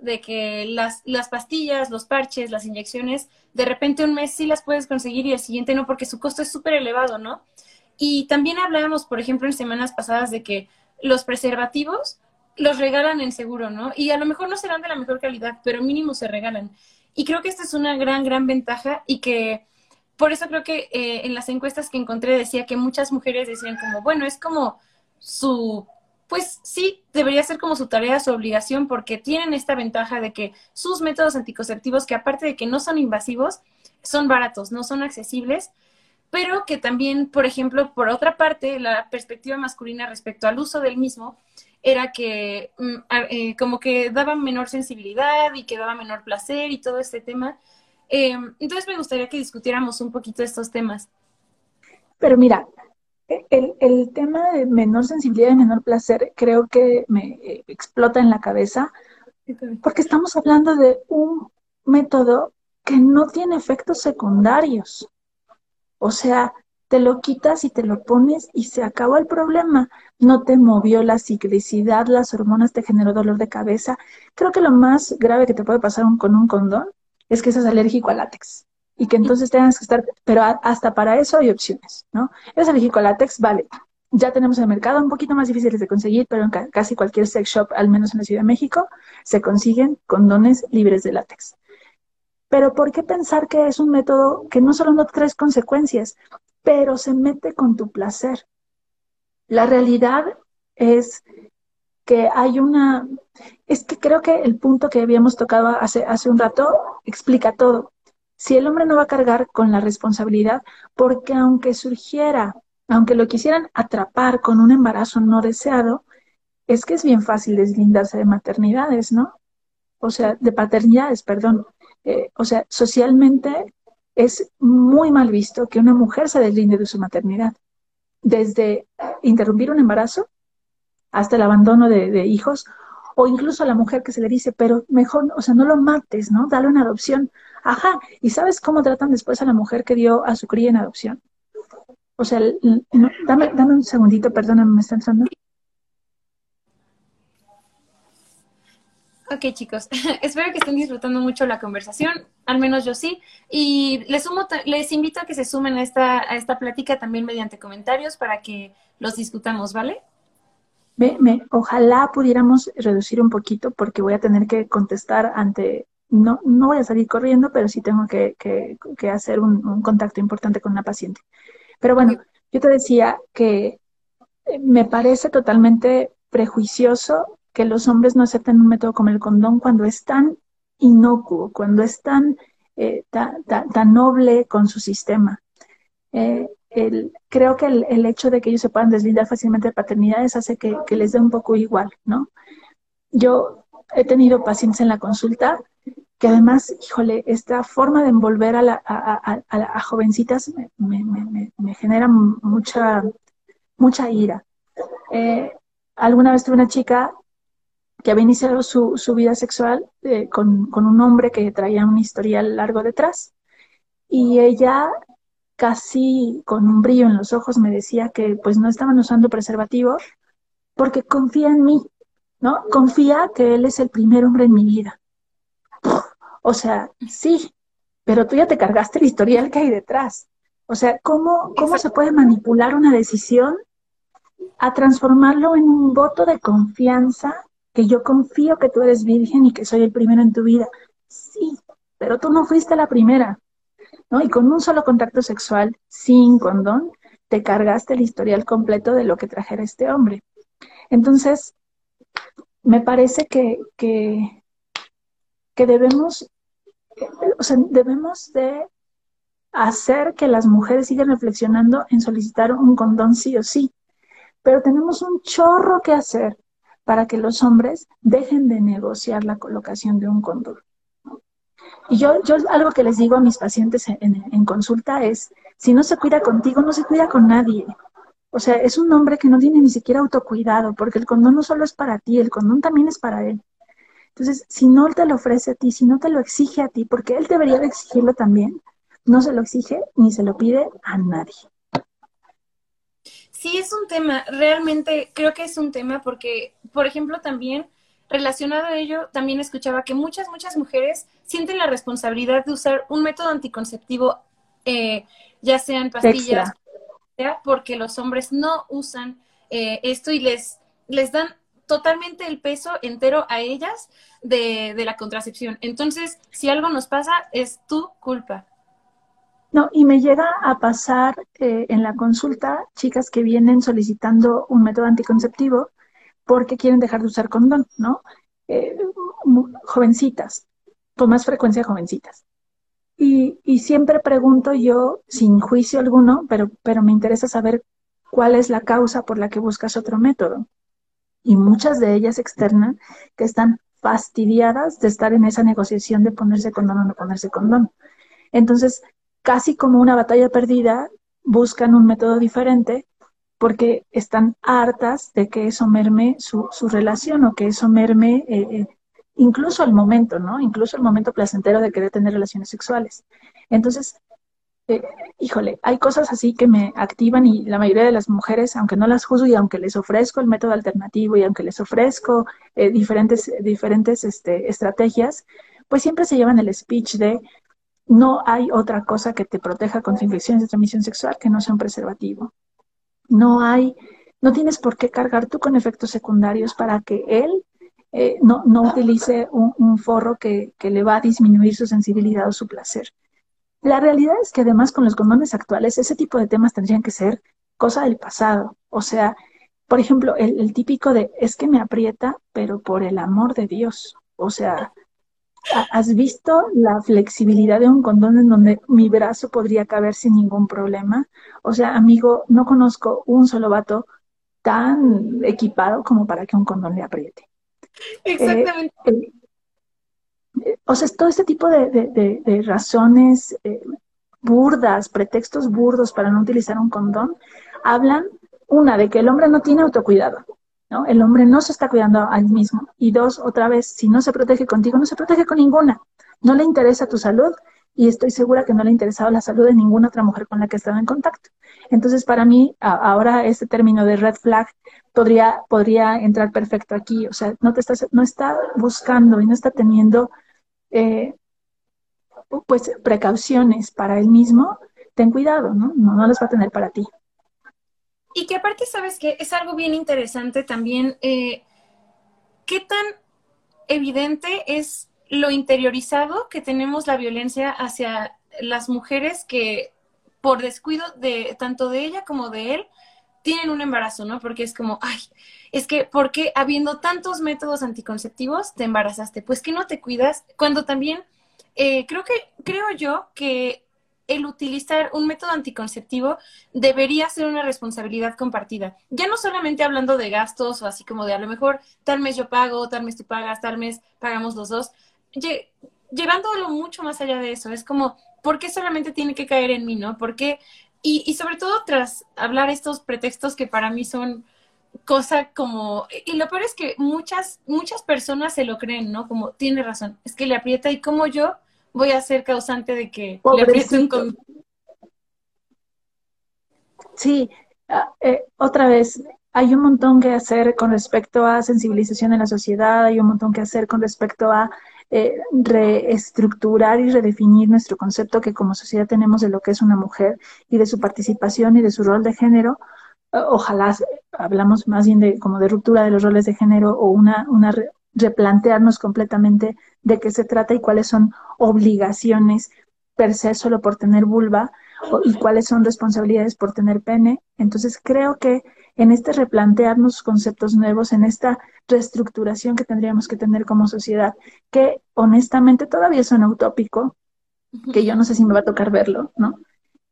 de que las, las pastillas, los parches, las inyecciones, de repente un mes sí las puedes conseguir y el siguiente no, porque su costo es súper elevado, ¿no? Y también hablábamos, por ejemplo, en semanas pasadas de que los preservativos los regalan en seguro, ¿no? Y a lo mejor no serán de la mejor calidad, pero mínimo se regalan. Y creo que esta es una gran, gran ventaja y que por eso creo que eh, en las encuestas que encontré decía que muchas mujeres decían como, bueno, es como su, pues sí, debería ser como su tarea, su obligación, porque tienen esta ventaja de que sus métodos anticonceptivos, que aparte de que no son invasivos, son baratos, no son accesibles, pero que también, por ejemplo, por otra parte, la perspectiva masculina respecto al uso del mismo era que mm, eh, como que daba menor sensibilidad y que daba menor placer y todo este tema. Em, entonces me gustaría que discutiéramos un poquito estos temas.
Pero mira, el, el, tema de menor sensibilidad y menor placer creo que me eh, explota en la cabeza porque estamos hablando de un método que no tiene efectos secundarios. O sea, te lo quitas y te lo pones y se acabó el problema. No te movió la ciclicidad, las hormonas te generó dolor de cabeza. Creo que lo más grave que te puede pasar con un condón es que seas alérgico al látex y que entonces tengas que estar, pero hasta para eso hay opciones, ¿no? Eres alérgico al látex, vale. Ya tenemos el mercado un poquito más difíciles de conseguir, pero en casi cualquier sex shop, al menos en la Ciudad de México, se consiguen condones libres de látex. Pero ¿por qué pensar que es un método que no solo no trae consecuencias, pero se mete con tu placer. La realidad es que hay una, es que creo que el punto que habíamos tocado hace, hace un rato explica todo. Si el hombre no va a cargar con la responsabilidad, porque aunque surgiera, aunque lo quisieran atrapar con un embarazo no deseado, es que es bien fácil deslindarse de maternidades, ¿no? O sea, de paternidades, perdón. Eh, o sea, socialmente es muy mal visto que una mujer se deslinde de su maternidad. Desde interrumpir un embarazo hasta el abandono de, hijos, o incluso a la mujer que se le dice, pero mejor, o sea, no lo mates, ¿no? Dale una adopción. Ajá, ¿y sabes cómo tratan después a la mujer que dio a su cría en adopción? O sea, dame, dame un segundito, perdóname, me está entrando.
Ok, chicos, espero que estén disfrutando mucho la conversación, al menos yo sí, y les, sumo, les invito a que se sumen a esta, a esta plática también mediante comentarios para que los discutamos, ¿vale?
Me, ojalá pudiéramos reducir un poquito porque voy a tener que contestar ante, no, no voy a salir corriendo, pero sí tengo que, que, hacer un, un, contacto importante con una paciente. Pero bueno, yo te decía que eh, me parece totalmente prejuicioso que los hombres no acepten un método como el condón cuando es tan inocuo, cuando es tan, eh, tan, noble con su sistema. Eh, creo que el, hecho de que ellos se puedan deslindar fácilmente de paternidades hace que, les dé un poco igual, ¿no? Yo he tenido pacientes en la consulta que además, híjole, esta forma de envolver a, la, a, jovencitas me, genera mucha, mucha ira. Eh, alguna vez tuve una chica que había iniciado su, vida sexual eh, con, un hombre que traía un historial largo detrás. Y ella casi con un brillo en los ojos me decía que pues no estaban usando preservativo porque confía en mí, ¿no? Confía que él es el primer hombre en mi vida. O sea, sí, pero tú ya te cargaste el historial que hay detrás. O sea, ¿cómo, cómo se puede manipular una decisión a transformarlo en un voto de confianza que yo confío que tú eres virgen y que soy el primero en tu vida. Sí, pero tú no fuiste la primera, ¿no? Y con un solo contacto sexual, sin condón, te cargaste el historial completo de lo que trajera este hombre. Entonces, me parece que, que, debemos, o sea, debemos de hacer que las mujeres sigan reflexionando en solicitar un condón sí o sí. Pero tenemos un chorro que hacer para que los hombres dejen de negociar la colocación de un condón. Y yo, yo algo que les digo a mis pacientes en, consulta es, si no se cuida contigo, no se cuida con nadie. O sea, es un hombre que no tiene ni siquiera autocuidado, porque el condón no solo es para ti, el condón también es para él. Entonces, si no te lo ofrece a ti, si no te lo exige a ti, porque él debería de exigirlo también, no se lo exige ni se lo pide a nadie.
Sí, es un tema, realmente creo que es un tema porque, por ejemplo, también relacionado a ello, también escuchaba que muchas, muchas mujeres sienten la responsabilidad de usar un método anticonceptivo, eh, ya sean pastillas, porque los hombres no usan eh, esto y les, les dan totalmente el peso entero a ellas de, de la contracepción. Entonces, si algo nos pasa, es tu culpa.
No, y me llega a pasar eh, en la consulta chicas que vienen solicitando un método anticonceptivo porque quieren dejar de usar condón, ¿no? Eh, jovencitas, con más frecuencia jovencitas. Y, y, siempre pregunto yo, sin juicio alguno, pero, pero me interesa saber cuál es la causa por la que buscas otro método. Y muchas de ellas externas que están fastidiadas de estar en esa negociación de ponerse condón o no ponerse condón. Entonces, casi como una batalla perdida, buscan un método diferente porque están hartas de que eso merme su, relación o que eso merme eh, eh, incluso el momento, ¿no? Incluso el momento placentero de querer tener relaciones sexuales. Entonces, eh, híjole, hay cosas así que me activan y la mayoría de las mujeres, aunque no las juzgo y aunque les ofrezco el método alternativo y aunque les ofrezco diferentes, diferentes este, estrategias, pues siempre se llevan el speech de no hay otra cosa que te proteja contra infecciones de transmisión sexual que no sea un preservativo. No hay, no tienes por qué cargar tú con efectos secundarios para que él eh, no, no, utilice un, forro que, que, le va a disminuir su sensibilidad o su placer. La realidad es que además con los condones actuales ese tipo de temas tendrían que ser cosa del pasado. O sea, por ejemplo, el, el típico de es que me aprieta, pero por el amor de Dios. O sea, ¿Has visto la flexibilidad de un condón en donde mi brazo podría caber sin ningún problema? O sea, amigo, no conozco un solo vato tan equipado como para que un condón le apriete.
Exactamente. Eh,
eh, o sea, todo este tipo de, razones eh, burdas, pretextos burdos para no utilizar un condón, hablan, una, de que el hombre no tiene autocuidado. El hombre no se está cuidando a él mismo. Y dos, otra vez, si no se protege contigo, no se protege con ninguna. No le interesa tu salud y estoy segura que no le ha interesado la salud de ninguna otra mujer con la que ha estado en contacto. Entonces, para mí, ahora este término de red flag podría, podría entrar perfecto aquí. O sea, no, te estás, no está buscando y no está teniendo eh, pues precauciones para él mismo. Ten cuidado, ¿no? ¿no? No las va a tener para ti.
Y que aparte, ¿sabes que Es algo bien interesante también. Eh, ¿Qué tan evidente es lo interiorizado que tenemos la violencia hacia las mujeres que por descuido de tanto de ella como de él tienen un embarazo, ¿no? Porque es como, ay, es que, ¿por qué habiendo tantos métodos anticonceptivos te embarazaste? Pues que no te cuidas cuando también, eh, creo que, creo yo que el utilizar un método anticonceptivo debería ser una responsabilidad compartida. Ya no solamente hablando de gastos o así como de a lo mejor tal mes yo pago, tal mes tú pagas, tal mes pagamos los dos. llevándolo mucho más allá de eso, es como, ¿por qué solamente tiene que caer en mí, no? ¿Por qué? Y, y sobre todo tras hablar estos pretextos que para mí son cosa como, y lo peor es que muchas, muchas personas se lo creen, ¿no? Como, tiene razón, es que le aprieta y como yo voy a ser causante de que le aprieten con...
Sí, ah, eh, otra vez, hay un montón que hacer con respecto a sensibilización en la sociedad, hay un montón que hacer con respecto a eh, reestructurar y redefinir nuestro concepto que como sociedad tenemos de lo que es una mujer y de su participación y de su rol de género. Ojalá hablamos más bien de como de ruptura de los roles de género o una, una replantearnos completamente de qué se trata y cuáles son obligaciones per se solo por tener vulva y cuáles son responsabilidades por tener pene. Entonces creo que en este replantearnos conceptos nuevos, en esta reestructuración que tendríamos que tener como sociedad, que honestamente todavía suena utópico, que yo no sé si me va a tocar verlo, ¿no?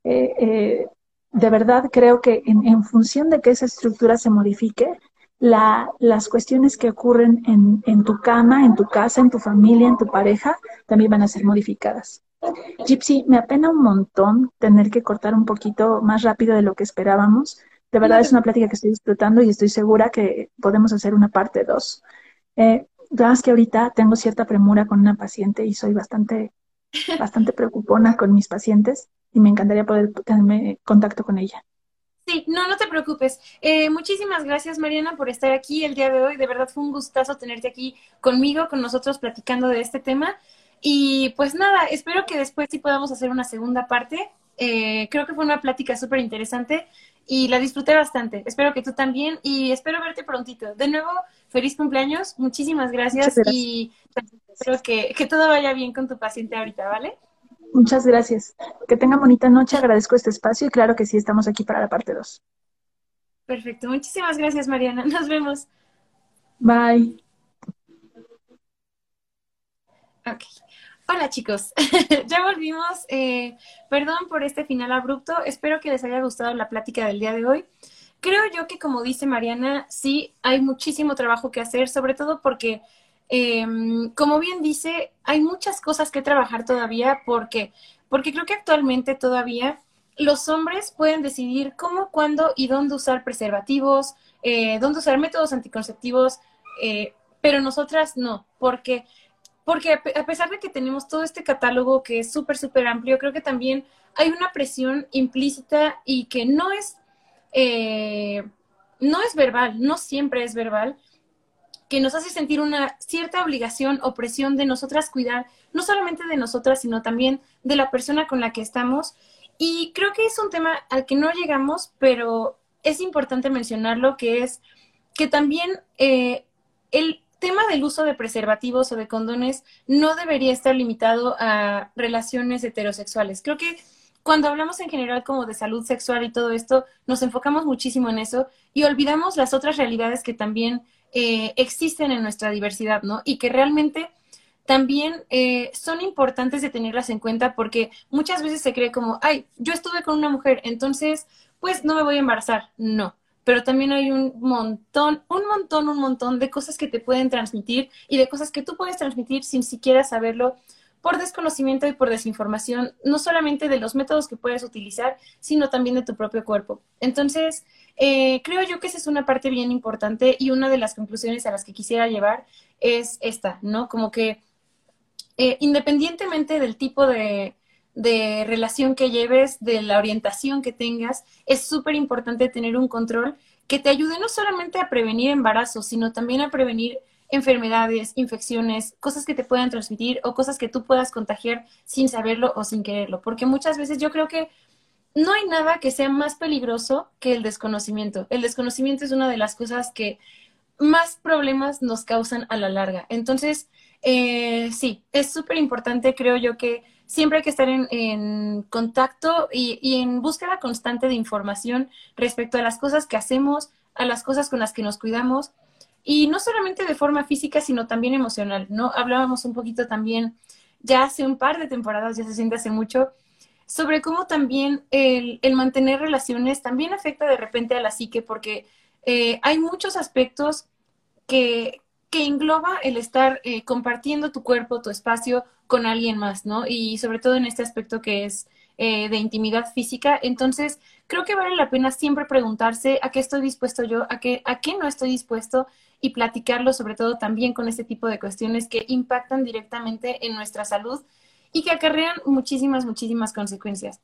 Eh, eh, de verdad creo que en, función de que esa estructura se modifique, las cuestiones que ocurren en, en, tu cama, en tu casa, en tu familia, en tu pareja, también van a ser modificadas. Gypsy, me apena un montón tener que cortar un poquito más rápido de lo que esperábamos. De verdad es una plática que estoy disfrutando y estoy segura que podemos hacer una parte dos. Eh, que ahorita tengo cierta premura con una paciente y soy bastante, bastante preocupona con mis pacientes y me encantaría poder tenerme contacto con ella.
Sí, no, no te preocupes. Eh, muchísimas gracias, Mariana, por estar aquí el día de hoy. De verdad fue un gustazo tenerte aquí conmigo, con nosotros, platicando de este tema. Y pues nada, espero que después sí podamos hacer una segunda parte. Eh, creo que fue una plática súper interesante y la disfruté bastante. Espero que tú también y espero verte prontito. De nuevo, feliz cumpleaños, muchísimas gracias, y espero que, que todo vaya bien con tu paciente ahorita, ¿vale?
Muchas gracias. Que tenga bonita noche. Agradezco este espacio y claro que sí, estamos aquí para la parte 2.
Perfecto. Muchísimas gracias, Mariana. Nos vemos.
Bye.
Ok. Hola chicos, ya volvimos. Eh, perdón por este final abrupto. Espero que les haya gustado la plática del día de hoy. Creo yo que como dice Mariana, sí hay muchísimo trabajo que hacer, sobre todo porque Em, como bien dice, hay muchas cosas que trabajar todavía porque, porque creo que actualmente todavía los hombres pueden decidir cómo, cuándo y dónde usar preservativos, eh, dónde usar métodos anticonceptivos, eh, pero nosotras no, porque, porque a pesar de que tenemos todo este catálogo que es súper, súper amplio, creo que también hay una presión implícita y que no es, eh, no es verbal, no siempre es verbal, que nos hace sentir una cierta obligación o presión de nosotras cuidar, no solamente de nosotras, sino también de la persona con la que estamos. Y creo que es un tema al que no llegamos, pero es importante mencionarlo, que es que también eh, el tema del uso de preservativos o de condones no debería estar limitado a relaciones heterosexuales. Creo que cuando hablamos en general como de salud sexual y todo esto, nos enfocamos muchísimo en eso y olvidamos las otras realidades que también eh, existen en nuestra diversidad, ¿no? Y que realmente también eh, son importantes de tenerlas en cuenta porque muchas veces se cree como, ay, yo estuve con una mujer, entonces, pues no me voy a embarazar. No, pero también hay un montón, un montón, un montón de cosas que te pueden transmitir y de cosas que tú puedes transmitir sin siquiera saberlo por desconocimiento y por desinformación, no solamente de los métodos que puedes utilizar, sino también de tu propio cuerpo. Entonces, eh, creo yo que esa es una parte bien importante y una de las conclusiones a las que quisiera llevar es esta, ¿no? Como que eh, independientemente del tipo de, de relación que lleves, de la orientación que tengas, es súper importante tener un control que te ayude no solamente a prevenir embarazos, sino también a prevenir enfermedades, infecciones, cosas que te puedan transmitir o cosas que tú puedas contagiar sin saberlo o sin quererlo. Porque muchas veces yo creo que no hay nada que sea más peligroso que el desconocimiento. El desconocimiento es una de las cosas que más problemas nos causan a la larga. Entonces, eh, sí, es súper importante, creo yo, que siempre hay que estar en, contacto y, y, en búsqueda constante de información respecto a las cosas que hacemos, a las cosas con las que nos cuidamos y no solamente de forma física, sino también emocional, ¿no? Hablábamos un poquito también, ya hace un par de temporadas, ya se siente hace mucho, sobre cómo también el, mantener relaciones también afecta de repente a la psique, porque eh, hay muchos aspectos que, que engloba el estar eh, compartiendo tu cuerpo, tu espacio con alguien más, ¿no? Y sobre todo en este aspecto que es eh, de intimidad física. Entonces, creo que vale la pena siempre preguntarse a qué estoy dispuesto yo, a qué, a qué no estoy dispuesto y platicarlo sobre todo también con este tipo de cuestiones que impactan directamente en nuestra salud y que acarrean muchísimas, muchísimas consecuencias.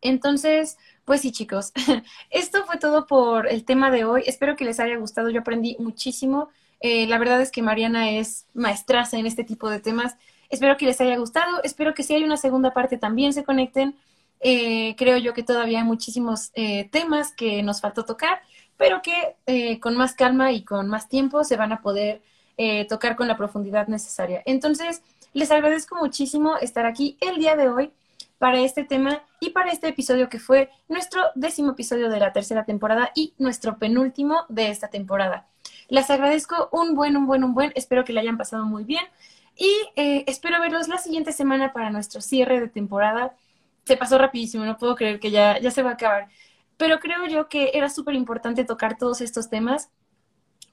Entonces, pues sí, chicos, esto fue todo por el tema de hoy. Espero que les haya gustado. Yo aprendí muchísimo. Eh, la verdad es que Mariana es maestraza en este tipo de temas. Espero que les haya gustado. Espero que si hay una segunda parte también se conecten. Eh, creo yo que todavía hay muchísimos eh, temas que nos faltó tocar pero que eh, con más calma y con más tiempo se van a poder tocar con la profundidad necesaria. Entonces, les agradezco muchísimo estar aquí el día de hoy para este tema y para este episodio que fue nuestro décimo episodio de la tercera temporada y nuestro penúltimo de esta temporada. Les agradezco un buen, un buen, un buen, espero que le hayan pasado muy bien. Y espero verlos la siguiente semana para nuestro cierre de temporada. Se pasó rapidísimo, no puedo creer que ya, ya se va a acabar. Pero creo yo que era súper importante tocar todos estos temas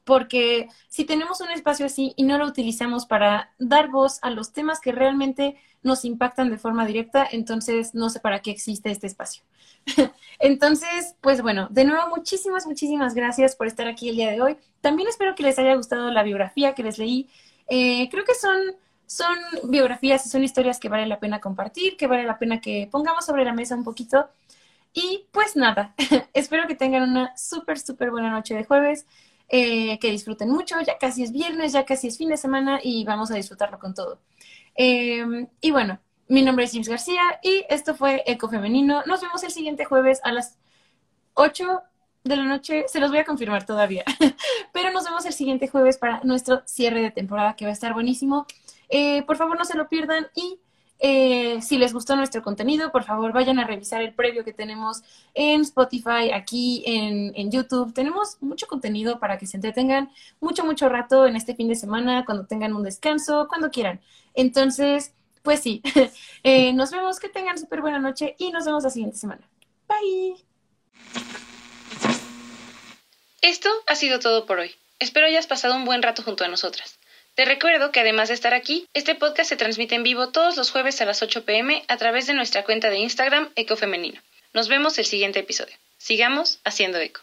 porque si tenemos un espacio así y no lo utilizamos para dar voz a los temas que realmente nos impactan de forma directa, entonces no sé para qué existe este espacio. entonces, pues bueno, de nuevo muchísimas, muchísimas gracias por estar aquí el día de hoy. También espero que les haya gustado la biografía que les leí. Eh, creo que son, son biografías y son historias que vale la pena compartir, que vale la pena que pongamos sobre la mesa un poquito. Y pues nada, espero que tengan una súper, súper buena noche de jueves. Eh, que disfruten mucho, ya casi es viernes, ya casi es fin de semana y vamos a disfrutarlo con todo. Em, y bueno, mi nombre es James García y esto fue Eco Femenino. Nos vemos el siguiente jueves a las 8 de la noche, se los voy a confirmar todavía, pero nos vemos el siguiente jueves para nuestro cierre de temporada que va a estar buenísimo. Eh, por favor no se lo pierdan y eh, si les gustó nuestro contenido, por favor vayan a revisar el previo que tenemos en Spotify, aquí en, YouTube. Tenemos mucho contenido para que se entretengan mucho, mucho rato en este fin de semana, cuando tengan un descanso, cuando quieran. Entonces, pues sí, eh, nos vemos, que tengan súper buena noche y nos vemos la siguiente semana. Bye.
Esto ha sido todo por hoy. Espero hayas pasado un buen rato junto a nosotras. Te recuerdo que además de estar aquí, este podcast se transmite en vivo todos los jueves a las 8 pm a través de nuestra cuenta de Instagram Ecofemenino. Nos vemos el siguiente episodio. Sigamos haciendo eco.